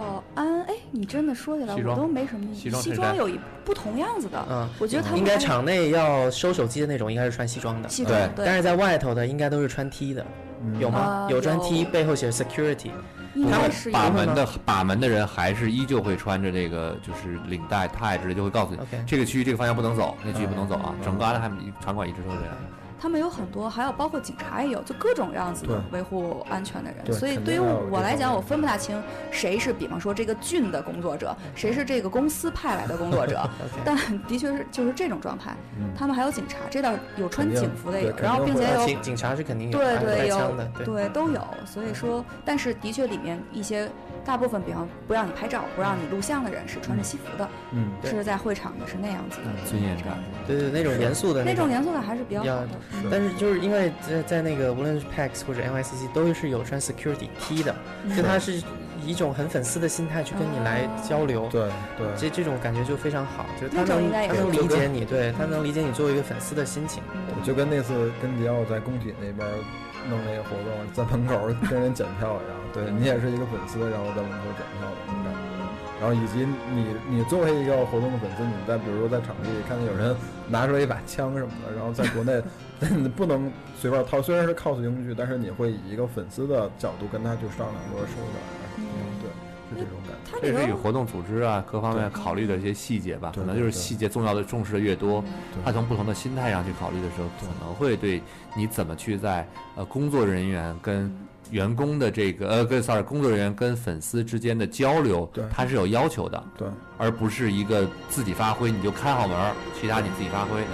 Speaker 9: 保安，哎，你真的说起来，我都没什么
Speaker 3: 西装
Speaker 9: 西装有一不同样子的。
Speaker 10: 嗯，
Speaker 9: 我觉得他们
Speaker 10: 应该场内要收手机的那种，应该是穿西装的。
Speaker 9: 西装对，
Speaker 10: 但是在外头的应该都是穿 T 的，
Speaker 8: 嗯
Speaker 10: 有吗
Speaker 9: 啊？
Speaker 10: 有穿 T，背后写 security。他们
Speaker 3: 把门的把门的人还是依旧会穿着这个就是领带、tie 之类，就会告诉你
Speaker 10: OK
Speaker 3: 这个区域这个方向不能走，那区域不能走啊。
Speaker 8: 嗯
Speaker 3: 整个阿拉海姆场馆一直都是这样。
Speaker 9: 他们有很多，还有包括警察也有，就各种样子的维护安全的人。所以对于我来讲，我分不大清谁是，比方说这个郡的工作者，谁是这个公司派来的工作者。但的确是就是这种状态。
Speaker 8: 嗯
Speaker 9: 他们还有警察，这倒有穿警服的有，然后并且有
Speaker 10: 警警察是肯定有，
Speaker 9: 对对有
Speaker 10: 对。
Speaker 9: 都有。所以说，但是的确里面一些大部分比方不让你拍照、不让你录像的人是穿着西服的，
Speaker 8: 嗯，
Speaker 9: 是在会场的是那样子的
Speaker 3: 嗯尊严感
Speaker 10: 对对，那种严肃的
Speaker 9: 那种
Speaker 10: 种
Speaker 9: 严肃的还是比较好的。嗯
Speaker 10: 但是就是因为在在那个无论是 PAX 或者 NYCC 都是有穿 security T 的，就他是以一种很粉丝的心态去跟你来交流，
Speaker 8: 对对，
Speaker 10: 这这种感觉就非常好，就是他能他能理解你，对他能理解你作为一个粉丝的心情。
Speaker 8: 就跟那次跟迪奥在工体那边弄那个活动，在门口跟人检票一样，对你也是一个粉丝，然后在门口检票的那种感觉。然后以及你你作为一个活动的粉丝，你在比如说在场地里看见有人拿出来一把枪什么的，然后在国内 不能随便掏，虽然是 cos 用具，但是你会以一个粉丝的角度跟他去商量说收点儿什么的，对，是这种感觉。
Speaker 3: 这是与活动组织啊各方面考虑的一些细节吧，可能就是
Speaker 8: 对对。
Speaker 3: 细节重要的重视的越多，他从不同的心态上去考虑的时候，可能会对你怎么去在呃工作人员跟员工的这个呃跟 sorry 工作人员跟粉丝之间的交流
Speaker 8: 对，
Speaker 3: 他是有要求的，
Speaker 8: 对。
Speaker 3: 而不是一个自己发挥你就开好门儿，其他你自己发挥的，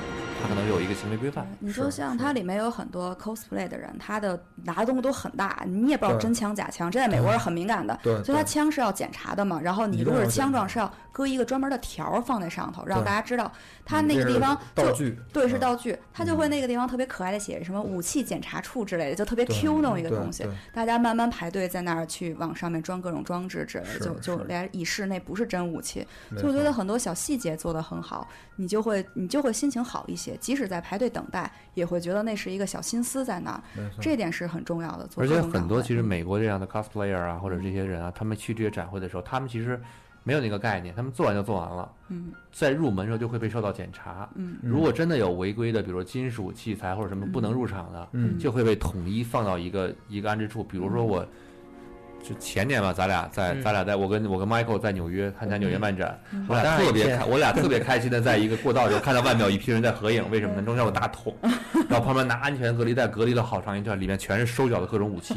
Speaker 3: 他可能有一个行为规范。
Speaker 9: 你说像它里面有很多 cosplay 的人，他的拿的东西都很大，你也不知道真枪假枪，这在美国是很敏感的，
Speaker 8: 对
Speaker 9: 所以
Speaker 8: 他
Speaker 9: 枪是要检查的嘛。然后你如果是枪状是要搁一个专门的条儿放在上头，让大家知道它
Speaker 8: 嗯这是
Speaker 9: 那个地方就
Speaker 8: 道具，
Speaker 9: 对是
Speaker 8: 嗯
Speaker 9: 道具，它就会
Speaker 8: 嗯
Speaker 9: 那个地方特别可爱的写着什么武器检查处之类的，就特别 Q 那种一个东西。大家慢慢排队在那儿去往上面装各种装置之类的，就就是来以示那不是真武器。所以我觉得很多小细节做得很好，你就会你就会心情好一些，即使在排队等待，也会觉得那是一个小心思在那儿，这点是很重要的。
Speaker 3: 而且很多其实美国这样的 cosplayer 啊，或者这些人啊，他们去这些展会的时候，他们其实没有那个概念，他们做完就做完了，
Speaker 9: 嗯。
Speaker 3: 在入门的时候就会被受到检查。
Speaker 9: 嗯。
Speaker 3: 如果真的有违规的，比如说金属器材或者什么不能入场的，
Speaker 8: 嗯。
Speaker 3: 就会被统一放到一个一个安置处。比如说我，就前年吧，咱俩在
Speaker 10: 嗯。
Speaker 3: 咱俩在我跟我跟 Michael 在纽约参加纽约漫展，
Speaker 9: 嗯。
Speaker 3: 我俩特别开，我俩特别开心的在一个过道的时候看到外面有一批人在合影，为什么呢？中间有大桶，然后旁边拿安全隔离带隔离了好长一段，里面全是收缴的各种武器，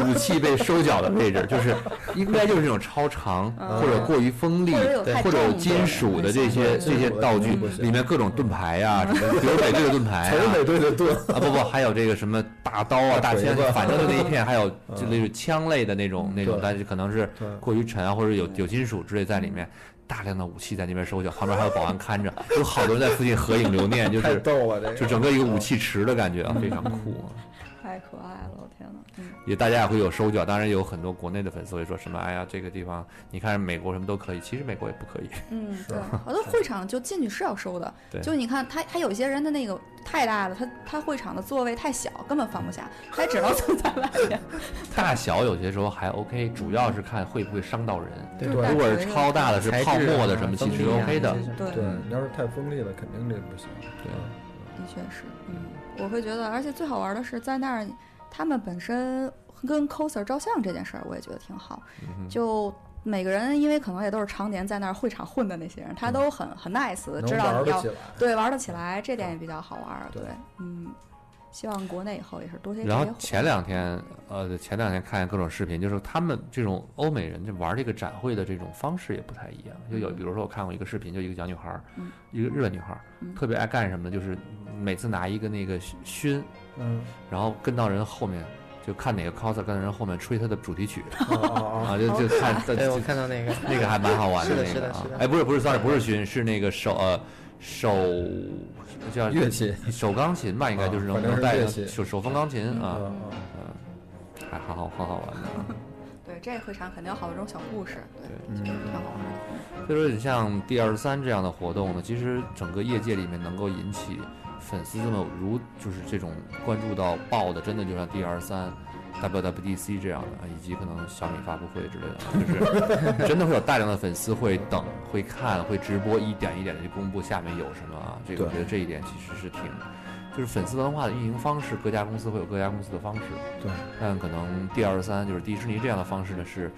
Speaker 3: 武器被收缴的位置就是应该就是这种超长或者过于锋利
Speaker 9: 或者有太
Speaker 3: 或者有金属的这些这些道具里面各种盾牌呀，什么比如美队的盾牌啊，
Speaker 8: 才是美队的盾，
Speaker 3: 啊不不，还有这个什么大刀啊、大枪反正就那一片，还有 就
Speaker 8: 嗯
Speaker 3: 那种枪类的那种那种，但是可能是过于沉啊，或者有有金属之类在里面，大量的武器在那边收缴，旁边还有保安看着，有好多人在附近合影留念，就
Speaker 8: 太
Speaker 3: 是就整个一个武器池的感觉啊，非常酷啊。
Speaker 9: 太可爱了，我天哪！嗯，
Speaker 3: 也大家也会有收脚，当然有很多国内的粉丝会说什么，哎呀，这个地方你看美国什么都可以，其实美国也不可以。
Speaker 9: 嗯，对，好多会场就进去是要收的，
Speaker 3: 对
Speaker 9: 就你看他他有些人的那个太大了，他他会场的座位太小，根本放不下，他只能坐在外面。
Speaker 3: 大小有些时候还 OK，主要是看会不会伤到人。
Speaker 10: 对
Speaker 3: 如果是超大的是泡沫的什么，其实 OK 的。
Speaker 9: 对
Speaker 8: 对，你要是太锋利了，肯定这不行。
Speaker 3: 对
Speaker 8: 嗯
Speaker 9: 的确是，嗯，我会觉得，而且最好玩的是在那儿，他们本身跟 coser 照相这件事儿，我也觉得挺好。就每个人，因为可能也都是常年在那儿会场混的那些人，他都很很 nice，知道你要。对玩得起来，这点也比较好玩
Speaker 8: 对，
Speaker 9: 嗯，希望国内以后也是多些。
Speaker 3: 然后前两天，呃，前两天看各种视频，就是他们这种欧美人就玩这个展会的这种方式也不太一样。就有比如说我看过一个视频，就一个小女孩，
Speaker 9: 嗯。
Speaker 3: 一个日本女孩，
Speaker 9: 嗯。
Speaker 3: 特别爱干什么呢？就是每次拿一个那个熏，
Speaker 8: 嗯，
Speaker 3: 然后跟到人后面，就看哪个 coser 跟到人后面吹他的主题曲。
Speaker 8: 啊
Speaker 3: 就就看，
Speaker 10: 对，我
Speaker 3: 就
Speaker 10: 看到那个，
Speaker 3: 那个还蛮好玩
Speaker 10: 的
Speaker 3: 那个啊
Speaker 10: 是的是的。
Speaker 3: 哎，不是不是，sorry，不是熏，是那个手呃手叫
Speaker 8: 乐器
Speaker 3: 手钢琴吧，应该就是能能带手手风钢琴啊。
Speaker 8: 嗯
Speaker 3: 嗯，还好好，很好玩的啊。
Speaker 9: 对这个会场肯定有好多这种小故事，对，
Speaker 8: 嗯
Speaker 9: 挺好玩的。
Speaker 3: 所以说，你像 D 二十三这样的活动呢，其实整个业界里面能够引起粉丝这么如就是这种关注到爆的，真的就像 D 二十三、WWDC 这样的，啊，以及可能小米发布会之类的，就是 真的会有大量的粉丝会等、会看、会直播，一点一点的去公布下面有什么啊。这个我觉得这一点其实是挺。就是粉丝文化的运营方式，各家公司会有各家公司的方式。
Speaker 8: 对，
Speaker 3: 但可能 D 二十三就是迪士尼这样的方式呢，是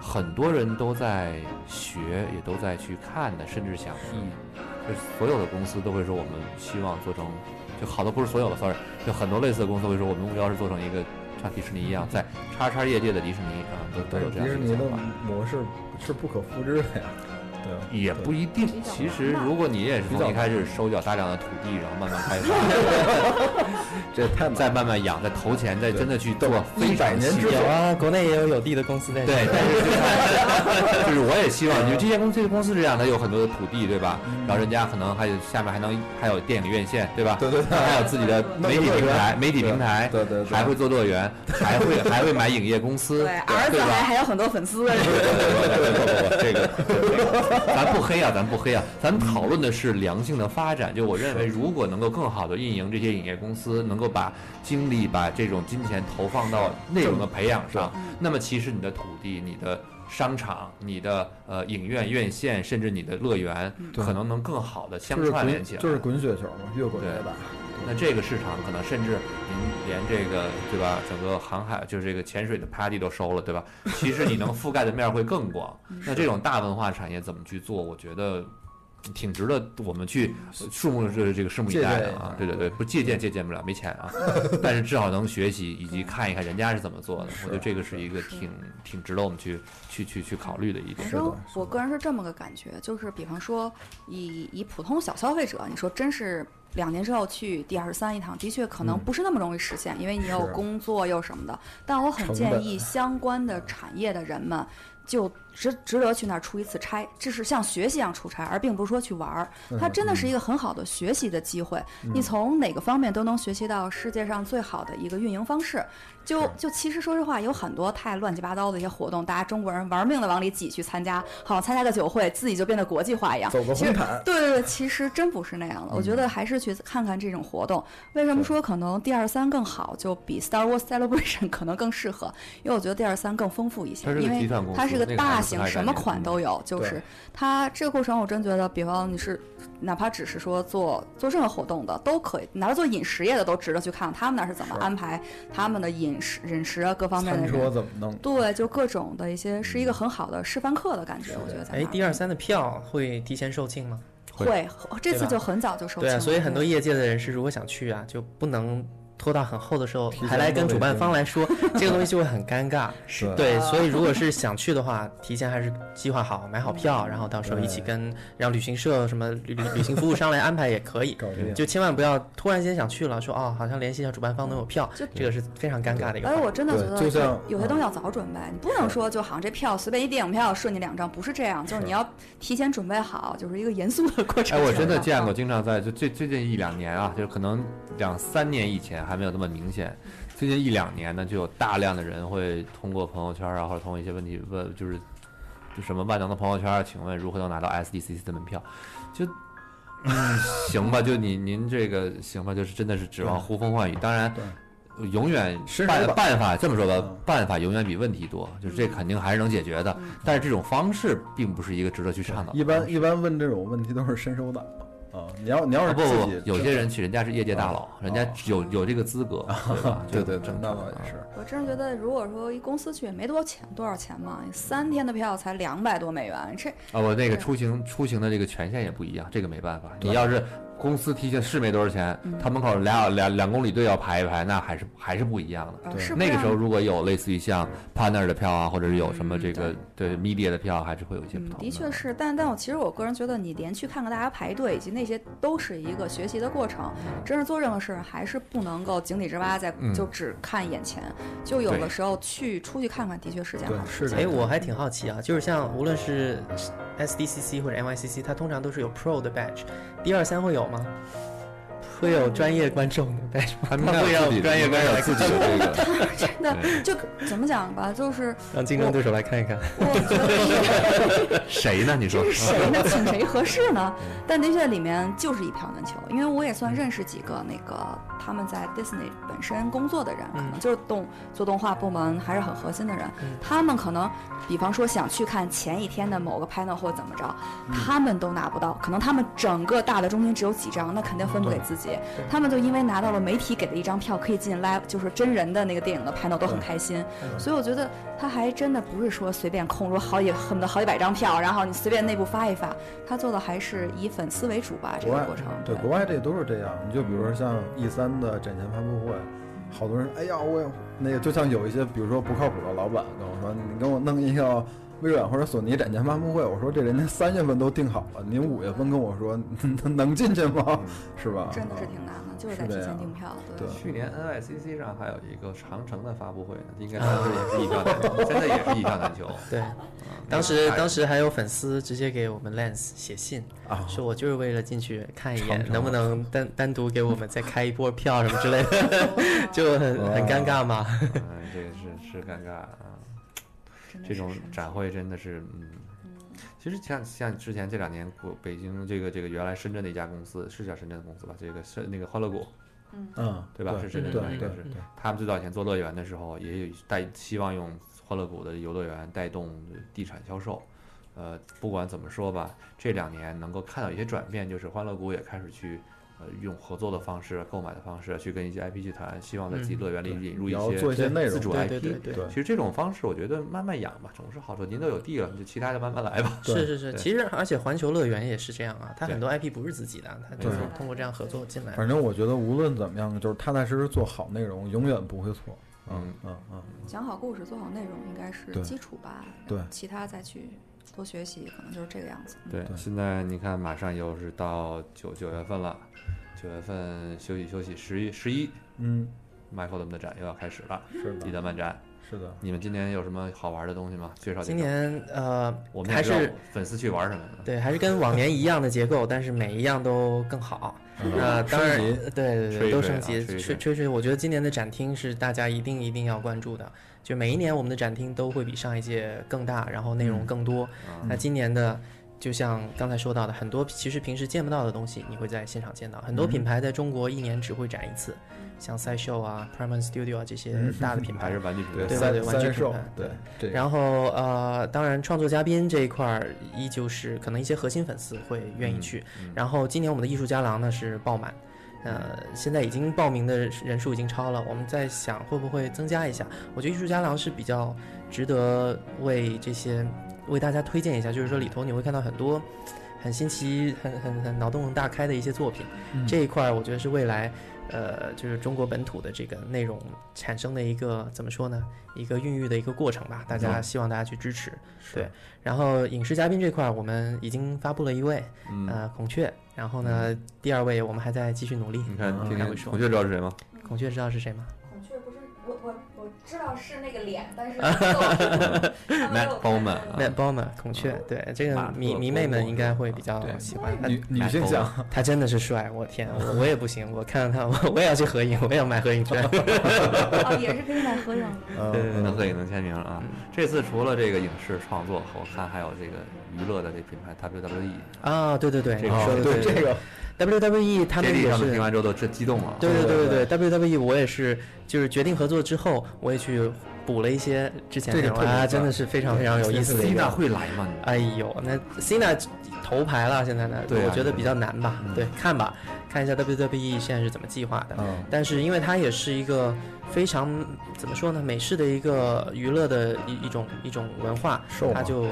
Speaker 3: 很多人都在学，也都在去看的，甚至想一。就是所有的公司都会说，我们希望做成，就好多不是所有的，sorry，就很多类似的公司会说，我们目标是做成一个像迪士尼一样，在叉叉业界的迪士尼啊，都都有这样
Speaker 8: 迪士尼的
Speaker 3: 的想法。
Speaker 8: 模式是不可复制的呀。对，
Speaker 3: 也不一定。其实如果你也是从一开始收缴大量的土地，然后慢慢开发，
Speaker 8: 这太
Speaker 3: 再慢慢养，再投钱，再真的去做
Speaker 8: 一
Speaker 3: 非
Speaker 8: 百年之
Speaker 3: 常细致
Speaker 10: 有啊，国内也有有地的公司在。
Speaker 3: 对，但是 就是我也希望，就这些公司这些公司是这样它，有很多的土地，对吧？然后人家可能还有下面还能还有电影院线，对吧？
Speaker 8: 对对对。
Speaker 3: 还有自己的媒体平台，媒体平台，
Speaker 8: 对对对。
Speaker 3: 还会做乐园，还会还会买影业公司，
Speaker 9: 对，儿子还还有很多粉丝。
Speaker 3: 不不不不，这个 咱不黑啊，咱不黑啊，咱讨论的是良性的发展。就我认为，如果能够更好的运营这些影业公司，能够把精力、把这种金钱投放到内容的培养上，那么其实你的土地、你的商场、你的呃影院、院线，甚至你的乐园，可能能更好的相串联起来。
Speaker 8: 就是滚雪球嘛，越滚越大。
Speaker 3: 那这个市场可能甚至您连这个对吧，整个航海就是这个潜水的 party 都收了，对吧？其实你能覆盖的面儿会更广。那这种大文化产业怎么去做？我觉得挺值得我们去拭目这这个拭目以待的啊！对对对，不借鉴借鉴不了，没钱啊，但是至少能学习以及看一看人家是怎么做的。我觉得这个是一个挺挺值得我们去去去去考虑的一点
Speaker 9: 反。正我个人是这么个感觉，就是比方说以以普通小消费者，你说真是两年之后去第二十三一趟，的确可能
Speaker 8: 嗯
Speaker 9: 不是那么容易实现，因为你有工作又什么的。但我很建议相关的产业的人们。就值值得去那儿出一次差，这是像学习一样出差，而并不是说去玩儿。它真的是一个很好的学习的机会，你从哪个方面都能学习到世界上最好的一个运营方式。就就其实说实话，有很多太乱七八糟的一些活动，大家中国人玩命的往里挤去参加，好像参加个酒会，自己就变得国际化一样。
Speaker 8: 走个红毯
Speaker 9: 对对对，其实真不是那样的。我觉得还是去看看这种活动。为什么说可能第二三更好，就比 Star Wars Celebration 可能更适合？因为我觉得第二三更丰富一些因为它是个大型，什么款都有。就是它这个过程，我真觉得，比方你是哪怕只是说做做任何活动的都可以，哪怕做饮食业的都值得去看他们那儿是怎么安排他们的饮食饮食啊各方面的
Speaker 8: 餐。怎么弄？
Speaker 9: 对，就各种的一些是一个很好的示范课的感觉，我觉得
Speaker 10: 哎
Speaker 9: 儿。
Speaker 10: ，D 二三的票会提前售罄吗？
Speaker 9: 会这次就很早就收
Speaker 10: 对啊，
Speaker 9: 罄对
Speaker 10: 所以很多业界的人士如果想去啊，就不能拖到很后的时候还来跟主办方来说，这个东西就会很尴尬。
Speaker 8: 是
Speaker 10: 对，所以如果是想去的话，提前还是计划好，买好票，然后到时候一起跟让旅行社什么旅旅旅行服务商来安排也可以。就千万不要突然间想去了，说哦，好像联系一下主办方能有票，这个是非常尴尬的一个环节。
Speaker 9: 而我真的觉得，
Speaker 8: 就像
Speaker 9: 有些东西要早准备，你不能说就好像这票随便一电影票顺你两张，不是这样，就是你要提前准备好，就是一个严肃的过程。
Speaker 3: 哎，我真的见过，
Speaker 9: 嗯
Speaker 3: 经常在就最最近一两年啊，就是可能两三年以前还没有那么明显，最近一两年呢，就有大量的人会通过朋友圈啊，或者通过一些问题问，就是就什么万能的朋友圈啊，请问如何能拿到 SDCC 的门票？就嗯，行吧，就你您这个行吧，就是真的是指望呼风唤雨，当然。永远办办法这么说吧
Speaker 8: 嗯，
Speaker 3: 办法永远比问题多，就是这肯定还是能解决的，但是这种方式并不是一个值得去倡导的。
Speaker 8: 一般一般问这种问题都是伸手党啊！你要你要
Speaker 3: 啊
Speaker 8: 是
Speaker 3: 不不不，有些人去，人家是业界大佬，人家有有这个资格，对吧？
Speaker 8: 对对那倒也是。
Speaker 9: 我真是觉得，如果说一公司去也没多钱，多少钱嘛，三天的票才两百多美元，这
Speaker 3: 啊，我那个出行出行的这个权限也不一样，这个没办法。你要是公司提前是没多少钱，他门口俩两两公里队要排一排，那还是还是不一样的。
Speaker 9: 对
Speaker 3: 那个时候如果有类似于像 partner 的票啊，或者是有什么这个对 media 的票，还是会有一些不
Speaker 9: 嗯，
Speaker 3: 同
Speaker 9: 的确是，但但我其实我个人觉得，你连去看看大家排队以及那些都是一个学习的过程。真是做任何事儿还是不能够井底之蛙，在
Speaker 3: 嗯
Speaker 9: 就只看眼前。就有的时候去出去看看，的确是件
Speaker 8: 对
Speaker 9: 好事。
Speaker 8: 是的。
Speaker 10: 哎，我还挺好奇啊，就是像无论是 SDCC 或者 NYCC，它通常都是有 Pro 的 badge，第二三会有吗？会有专业观众的吗？
Speaker 3: 他们
Speaker 10: 它会
Speaker 3: 有
Speaker 10: 专业观众来
Speaker 3: 自己
Speaker 10: 看
Speaker 3: 的这个。
Speaker 9: 真的就怎么讲吧，就是
Speaker 10: 让竞争对手来看一看。
Speaker 3: 谁呢？你说
Speaker 9: 这是谁呢？请谁合适呢？但的确里面就是一票难求，因为我也算认识几个那个他们在 Disney 本身工作的人，可能就是动做动画部门还是很核心的人，他们可能比方说想去看前一天的某个 panel 或怎么着，他们都拿不到，可能他们整个大的中心只有几张，那肯定分不给自己，他们就因为拿到了媒体给的一张票，可以进 live 就是真人的那个电影的 panel 都很开心，所以我觉得他还真的不是说随便空出好几恨不得好几百张票，然后你随便内部发一发，他做的还是以粉丝为主吧，这个过程。
Speaker 8: 对国外这都是这样。你就比如说像 E 三的展前发布会，好多人哎呀，我有那个就像有一些比如说不靠谱的老板跟我说，你给我弄一个微软或者索尼展前发布会，我说这人家三月份都定好了，您五月份跟我说能能进去吗？是吧？
Speaker 9: 真的是挺难的，就是在提前订票。对，
Speaker 3: 去年 NYCC 上还有一个长城的发布会呢，应该当时也是一票难求，现在也是一票难求。
Speaker 10: 对，当时当时还有粉丝直接给我们 Lens 写信
Speaker 8: 啊，
Speaker 10: 说我就是为了进去看一眼，能不能单单独给我们再开一波票什么之类的，就很很尴尬嘛。
Speaker 3: 嗯，这个是是尴尬啊。这种展会真的是，嗯，其实像像之前这两年，国北京这个这个原来深圳的一家公司是叫深圳的公司吧？这个是那个欢乐谷，
Speaker 8: 嗯，
Speaker 3: 对吧？是深圳的，应该是。他们最早以前做乐园的时候，也有带希望用欢乐谷的游乐园带动地产销售。呃，不管怎么说吧，这两年能够看到一些转变，就是欢乐谷也开始去。呃，用合作的方式、购买的方式去跟一些 IP 集团，希望在自己乐园里引入一些
Speaker 8: 做一些内容
Speaker 3: 自主 IP。
Speaker 10: 对对对。
Speaker 3: 其实这种方式，我觉得慢慢养吧，总是好处。您都有地了，就其他的慢慢来吧。
Speaker 10: 是是是，其实而且环球乐园也是这样啊，它很多 IP 不是自己的，它就是通过这样合作进来。
Speaker 8: 反正我觉得无论怎么样，就是踏踏实实做好内容，永远不会错。嗯嗯嗯。
Speaker 9: 讲好故事，做好内容应该是基础吧。
Speaker 8: 对。
Speaker 9: 其他再去多学习，可能就是这个样子。
Speaker 3: 对，现在你看，马上又是到九九月份了。九月份休息休息，十一十一，
Speaker 8: 嗯
Speaker 3: ，MyForum 的展又要开始了，
Speaker 8: 是的，
Speaker 3: 迪德曼展，
Speaker 8: 是的。
Speaker 3: 你们今年有什么好玩的东西吗？介绍
Speaker 10: 今年呃，
Speaker 3: 我们
Speaker 10: 还是
Speaker 3: 粉丝去玩什么？
Speaker 10: 对，还是跟往年一样的结构，但是每一样都更好。呃，当然，对对对，都升级。吹吹吹，我觉得今年的展厅是大家一定一定要关注的。就每一年我们的展厅都会比上一届更大，然后内容更多。那今年的。就像刚才说到的，很多其实平时见不到的东西，你会在现场见到。很多品牌在中国一年只会展一次，像 Sideshow 啊、p r i m a Studio 啊这些大的品 牌，
Speaker 3: 还是玩具品牌，
Speaker 10: 对对，玩具品牌。
Speaker 8: 对。
Speaker 10: 然后呃，当然创作嘉宾这一块儿，依旧是可能一些核心粉丝会愿意去。然后今年我们的艺术家廊呢是爆满，呃，现在已经报名的人数已经超了。我们在想会不会增加一下？我觉得艺术家廊是比较值得为这些。为大家推荐一下，就是说里头你会看到很多很新奇、很很很脑洞大开的一些作品。这一块我觉得是未来，呃，就是中国本土的这个内容产生的一个怎么说呢？一个孕育的一个过程吧。大家希望大家去支持。对。然后影视嘉宾这块，我们已经发布了一位，呃，孔雀。然后呢，第二位我们还在继续努力。
Speaker 3: 你看。孔雀知道是谁吗？
Speaker 10: 孔雀知道是谁吗？
Speaker 6: 知道是那个脸，但是
Speaker 3: Matt Bowman，Matt
Speaker 10: Bowman，孔雀，对这个迷迷妹们应该会比较喜欢他。
Speaker 8: 女女性向，
Speaker 10: 他真的是帅，我天，我我也不行，我看到他，我我也要去合影，我也要买合影券。
Speaker 6: 哦，也是可以买合影。
Speaker 10: 对，
Speaker 3: 能合影能签名啊。这次除了这个影视创作，我看还有这个娱乐的这品牌 WWE。
Speaker 10: 啊，对对对，
Speaker 3: 这个说
Speaker 10: 的对这个。WWE 他们也是
Speaker 3: 听完之后都这激动了。
Speaker 10: 对对对对对，WWE 我也是，就是决定合作之后，我也去补了一些之前
Speaker 8: 的
Speaker 10: 啊，真的是非常非常有意思。
Speaker 3: Cina 会来吗？
Speaker 10: 哎呦，那 Cina 头牌了，现在呢，我觉得比较难吧。对，看吧，看一下 WWE 现在是怎么计划的。但是因为它也是一个非常怎么说呢，美式的一个娱乐的一一种一种文化，他就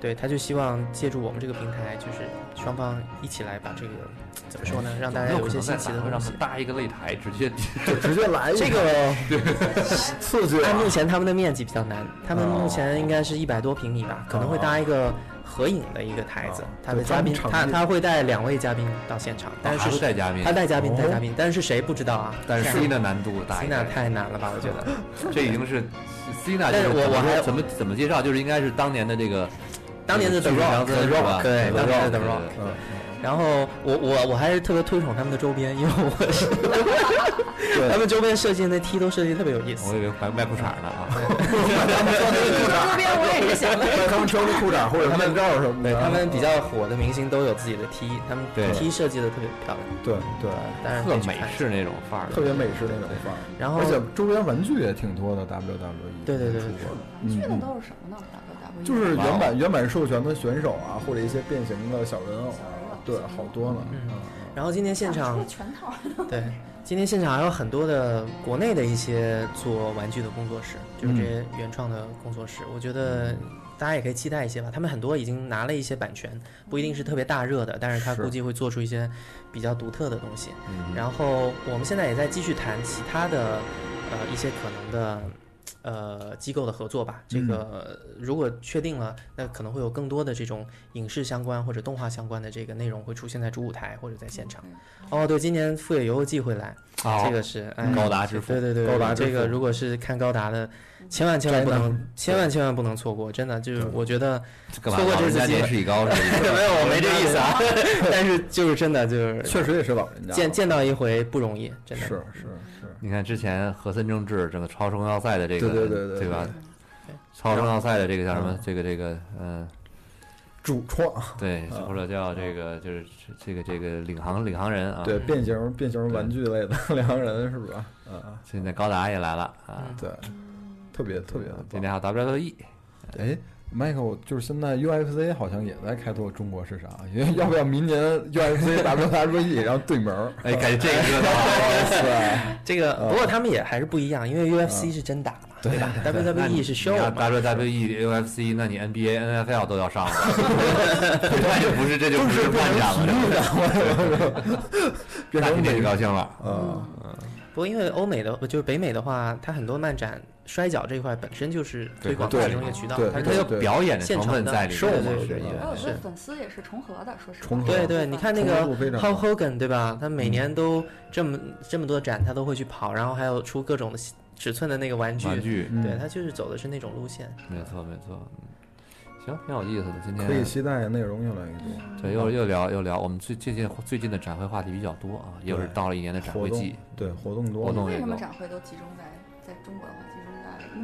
Speaker 10: 对他就希望借助我们这个平台，就是双方一起来把这个。怎么说呢？让大家有一些新奇的东西。
Speaker 3: 搭一个擂台，直接
Speaker 8: 就直接来
Speaker 10: 这个
Speaker 8: 刺激。
Speaker 10: 按目前他们的面积比较难，他们目前应该是一百多平米吧，可能会搭一个合影的一个台子。他的嘉宾，他他会带两位嘉宾到现场，但是
Speaker 3: 带嘉宾，
Speaker 10: 他带嘉宾带嘉宾，但是谁不知道啊？
Speaker 3: 但是 C 的难度大
Speaker 10: ，C 那太难了吧？我觉得
Speaker 3: 这已经是 C 那。
Speaker 10: 但是我我还
Speaker 3: 怎么怎么介绍？就是应该是当年的这个，
Speaker 10: 当年的 The Rock，对，当年的 The Rock。然后我我我还是特别推崇他们的周边，因为我是 他们周边设计那 T 都设计特别有意思。
Speaker 3: 我以为卖卖裤衩呢啊！
Speaker 6: 他们 穿的裤衩，周边我也是想的。
Speaker 8: 他们穿的裤衩或者他们罩什么
Speaker 10: 的，他们比较火的明星都有自己的 T，他们 T 设计的特别漂亮。
Speaker 8: 对对，
Speaker 10: 但是
Speaker 3: 特美式那种范儿，
Speaker 8: 特别美式那种范儿。
Speaker 10: 然后
Speaker 8: 而且周边玩具也挺多的，WWE。
Speaker 10: 对对对对。
Speaker 9: 玩具的都是什么呢？WWE
Speaker 8: 就是原版原版授权的选手啊，或者一些变形的小人偶。对，好多了。
Speaker 10: 嗯，然后今天现场
Speaker 6: 全套。
Speaker 10: 对，今天现场还有很多的国内的一些做玩具的工作室，就是这些原创的工作室。我觉得大家也可以期待一些吧。他们很多已经拿了一些版权，不一定是特别大热的，但是他估计会做出一些比较独特的东西。然后我们现在也在继续谈其他的，呃，一些可能的。呃机构的合作吧。这
Speaker 8: 嗯。
Speaker 10: 个呃如果确定了，那可能会有更多的这种影视相关或者动画相关的这个内容会出现在主舞台或者在现场。哦，对，今年富野由悠季会来，
Speaker 3: 好。
Speaker 10: 这个是哎
Speaker 3: 高达之父。
Speaker 10: 对对对，
Speaker 8: 高达之
Speaker 10: 这个如果是看高达的，千万千万不能，千万千万不能错过，真的就是我觉得错过这次机会？没有，我没这意思啊，但是就是真的就是
Speaker 8: 确实也是老人家，
Speaker 10: 见见到一回不容易，真的。
Speaker 8: 是是是，
Speaker 3: 你看之前和森正治整个超重要赛的这个，
Speaker 8: 对对对对
Speaker 3: 对吧？超重要赛的这个叫什么
Speaker 8: 嗯？
Speaker 3: 这个这个嗯，
Speaker 8: 主创，
Speaker 3: 对，
Speaker 8: 啊
Speaker 3: 或者叫这个就是这个这个领航领航人啊。
Speaker 8: 对变形变形玩具类的领航人是吧？啊，
Speaker 3: 现在高达也来了啊，
Speaker 10: 嗯
Speaker 8: 对，特别特别的棒
Speaker 3: 今天还有 WWE，
Speaker 8: 哎，Michael，就是现在 UFC 好像也在开拓中国市场，要要不要明年 UFC WWE 然后对门儿？
Speaker 3: 哎，感觉这个
Speaker 10: 这个
Speaker 8: 嗯
Speaker 10: 不过他们也还是不一样，因为 UFC 是真打嘛，对吧
Speaker 3: 那
Speaker 10: ？WWE
Speaker 3: 你
Speaker 10: 是
Speaker 3: show，WWE、UFC，那你 NBA、NFL 都要上了，那就不是这就不是漫展了，
Speaker 8: 变成
Speaker 3: 那肯定是
Speaker 8: 美
Speaker 3: 高兴了。
Speaker 8: 啊，
Speaker 10: 不过因为欧美的就是北美的话，它很多漫展摔跤这块本身就是推广
Speaker 8: 对
Speaker 10: 其中一个渠道
Speaker 8: 对，
Speaker 10: 它
Speaker 3: 它有表演的成分在里面，
Speaker 10: 对对
Speaker 3: 因为
Speaker 9: 我有
Speaker 10: 是
Speaker 9: 的粉丝也是重合的，说实话。
Speaker 8: 重合
Speaker 10: 对对，你看那个
Speaker 8: 重合度非常
Speaker 10: Hulk Hogan 对吧？他每年都这么这么多展，他都会去跑，然后还有出各种的尺寸的那个玩具，
Speaker 3: 玩具，
Speaker 8: 嗯
Speaker 10: 对他就是走的是那种路线。
Speaker 3: 没错没错。嗯行，挺有意思的。今天
Speaker 8: 可以期待内容越来越多。
Speaker 3: 对，又又聊又聊，我们最最近最近的展会话题比较多啊，又是到了一年的展会季，
Speaker 8: 对活动多，
Speaker 3: 活动
Speaker 9: 为什么。展会都集中在在中国的话，集中在因为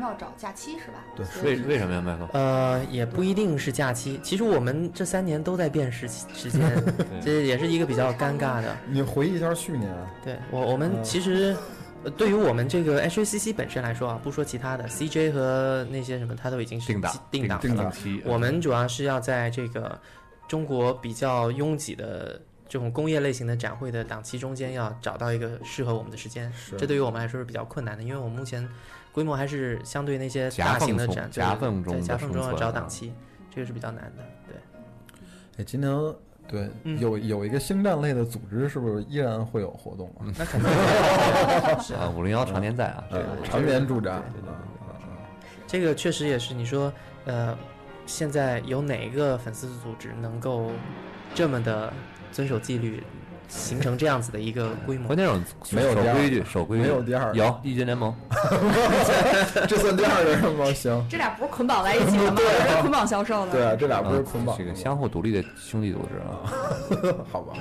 Speaker 9: 要找假期是吧？
Speaker 8: 对
Speaker 3: 为为什么呀，麦克？
Speaker 10: 呃，也不一定是假期。其实我们这三年都在变时时间，这也是一个比较尴尬的。
Speaker 8: 你回忆一下去年，
Speaker 10: 对我，我们
Speaker 8: 嗯
Speaker 10: 其实，呃对于我们这个 HACC 本身来说啊，不说其他的，CJ 和那些什么，它都已经是
Speaker 3: 定档
Speaker 10: 定档了。
Speaker 8: 定档
Speaker 3: 期，
Speaker 10: 我们主要是要在这个中国比较拥挤的这种工业类型的展会的档期中间，要找到一个适合我们的时间。
Speaker 8: 是
Speaker 10: 这对于我们来说是比较困难的，因为我们目前规模还是相对那些大型的展，
Speaker 3: 夹
Speaker 10: 对
Speaker 3: 缝中的
Speaker 10: 在夹缝中要找档期，这个是比较难的。对，
Speaker 8: 哎，今年对
Speaker 10: 嗯
Speaker 8: 有有一个星战类的组织，是不是依然会有活动啊？
Speaker 10: 那肯定是
Speaker 3: 啊，五零幺常年在啊，
Speaker 8: 常年驻扎
Speaker 10: 这个确实也是你说，呃，现在有哪一个粉丝组织能够这么的遵守纪律，形成这样子的一个规模
Speaker 3: 关？键是
Speaker 8: 没有
Speaker 3: 守规矩，守规矩，
Speaker 8: 没有第二个
Speaker 3: 有易建联盟，
Speaker 8: 这算第二个是吗？行，
Speaker 9: 这俩不是捆绑在一起的吗？这是捆绑销售的。
Speaker 8: 对啊，这俩不是
Speaker 3: 啊
Speaker 8: 捆绑
Speaker 3: 这个相互独立的兄弟组织啊。
Speaker 8: 好吧？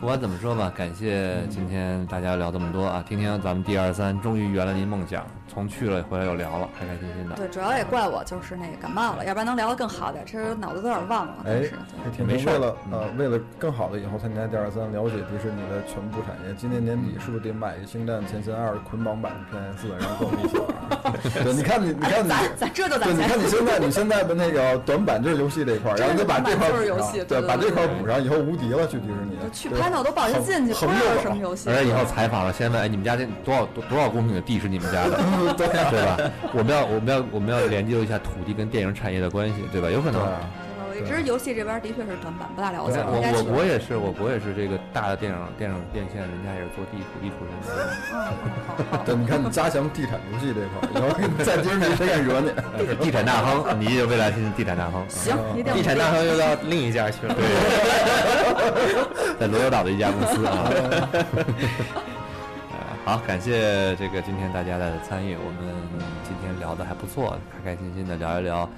Speaker 3: 不管怎么说吧，感谢今天大家聊这么多啊！听听咱们第二三终于圆了您梦想，从去了回来又聊了，开开心心的。
Speaker 9: 对，主要也怪我，就是那个感冒了，要不然能聊得更好点。其实脑子都有点忘了，
Speaker 8: 哎还挺
Speaker 3: 没事儿
Speaker 8: 为了
Speaker 3: 嗯
Speaker 8: 呃，为了更好的以后参加第二三，了解迪士尼的全部产业，今年年底是不是得买《星战前线二》捆绑版 PS 然后跟我们一起玩？对，你看你，你看你。
Speaker 9: 咱咱这就
Speaker 8: 对，你看你现在你现在的那个短板就是游戏这一块，然后你再把这块补上，
Speaker 9: 短板就是游戏对对
Speaker 8: 把这块补上，以后无敌了，去迪士尼。
Speaker 9: 去
Speaker 8: 对
Speaker 9: 拍那我都不好意思进去，不知道
Speaker 8: 横着
Speaker 9: 是什么游戏。
Speaker 3: 而且以后采访了，先问，哎，你们家这多少多多少公顷的地是你们家的，
Speaker 8: 对啊
Speaker 3: 对吧？我们要我们要我们要研究一下土地跟电影产业的关系，对吧？有可能。
Speaker 8: 对啊，
Speaker 9: 我一直游戏这边的确是短板，不大了解。
Speaker 3: 我我我也是，我国也是这个大的电影电影电线，人家也是做地土地出身的。
Speaker 8: 对，你看你加强地产游戏这块儿，以后在迪士尼谁敢惹你？
Speaker 3: 地产大亨，你也未来是地产大亨，
Speaker 9: 行，
Speaker 10: 地产大亨又到另一家去了。
Speaker 3: 对 在罗油岛的一家公司啊。呃，好，感谢这个今天大家的参与，我们今天聊的还不错，开开心心的聊一聊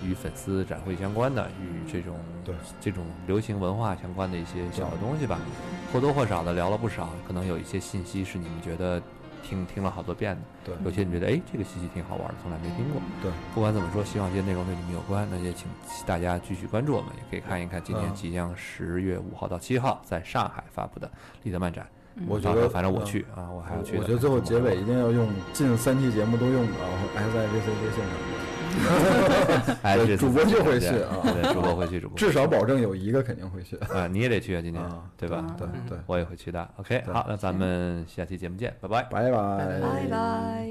Speaker 3: 与粉丝展会相关的，与这种
Speaker 8: 对
Speaker 3: 这种流行文化相关的一些小的东西吧，或多或少的聊了不少，可能有一些信息是你们觉得听听了好多遍的，
Speaker 8: 对
Speaker 3: 有些你觉得哎这个信息挺好玩的，从来没听过。
Speaker 8: 对，
Speaker 3: 不管怎么说，希望这些内容对你们有关，那也请大家继续关注我们，也可以看一看今年
Speaker 8: 嗯
Speaker 3: 即将十月五号到七号在上海发布的立德漫展。
Speaker 8: 我觉得，
Speaker 3: 反正我
Speaker 8: 嗯
Speaker 3: 去啊，我还要去。
Speaker 8: 我觉得最后结尾一定要用近三期节目都用到 SIVCC 现场，
Speaker 3: 哎，
Speaker 8: 主播就会去啊
Speaker 3: 对，主播会去，主播
Speaker 8: 至少保证有一个肯定会去。
Speaker 3: 啊，你也得去啊，今年
Speaker 8: 啊
Speaker 3: 对吧？
Speaker 8: 对对，
Speaker 3: 我也会去的。OK，好，那咱们下期节目见，拜拜。
Speaker 8: 拜拜
Speaker 9: 拜拜。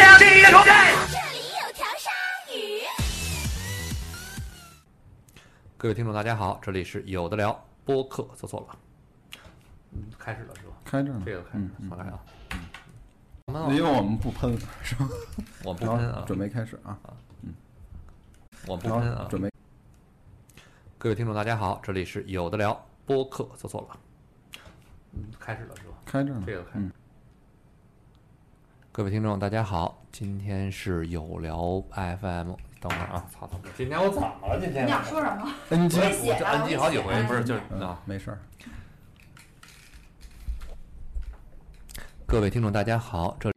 Speaker 3: 各位听众，大家好，这里是有的聊播客，做错了，嗯，开始了是吧？
Speaker 8: 开着呢，
Speaker 3: 这个开始，
Speaker 8: 嗯
Speaker 3: 重来啊。
Speaker 8: 因为我们不喷，是吧？
Speaker 3: 我不喷啊，
Speaker 8: 准备开始啊，嗯，
Speaker 3: 我不喷啊，
Speaker 8: 准备。
Speaker 3: 各位听众，大家好，这里是有的聊播客，做错了，嗯，开始了是吧？
Speaker 8: 开着呢，
Speaker 3: 这个开始。各位听众，大家好，今天是有聊 FM。等会儿啊，操操！今天我怎么了？今天
Speaker 6: 你想说什么？？
Speaker 8: NG，，
Speaker 3: 我这 NG 好几回，不是就是啊，
Speaker 8: 没事儿。
Speaker 3: 各位听众，大家好，这里。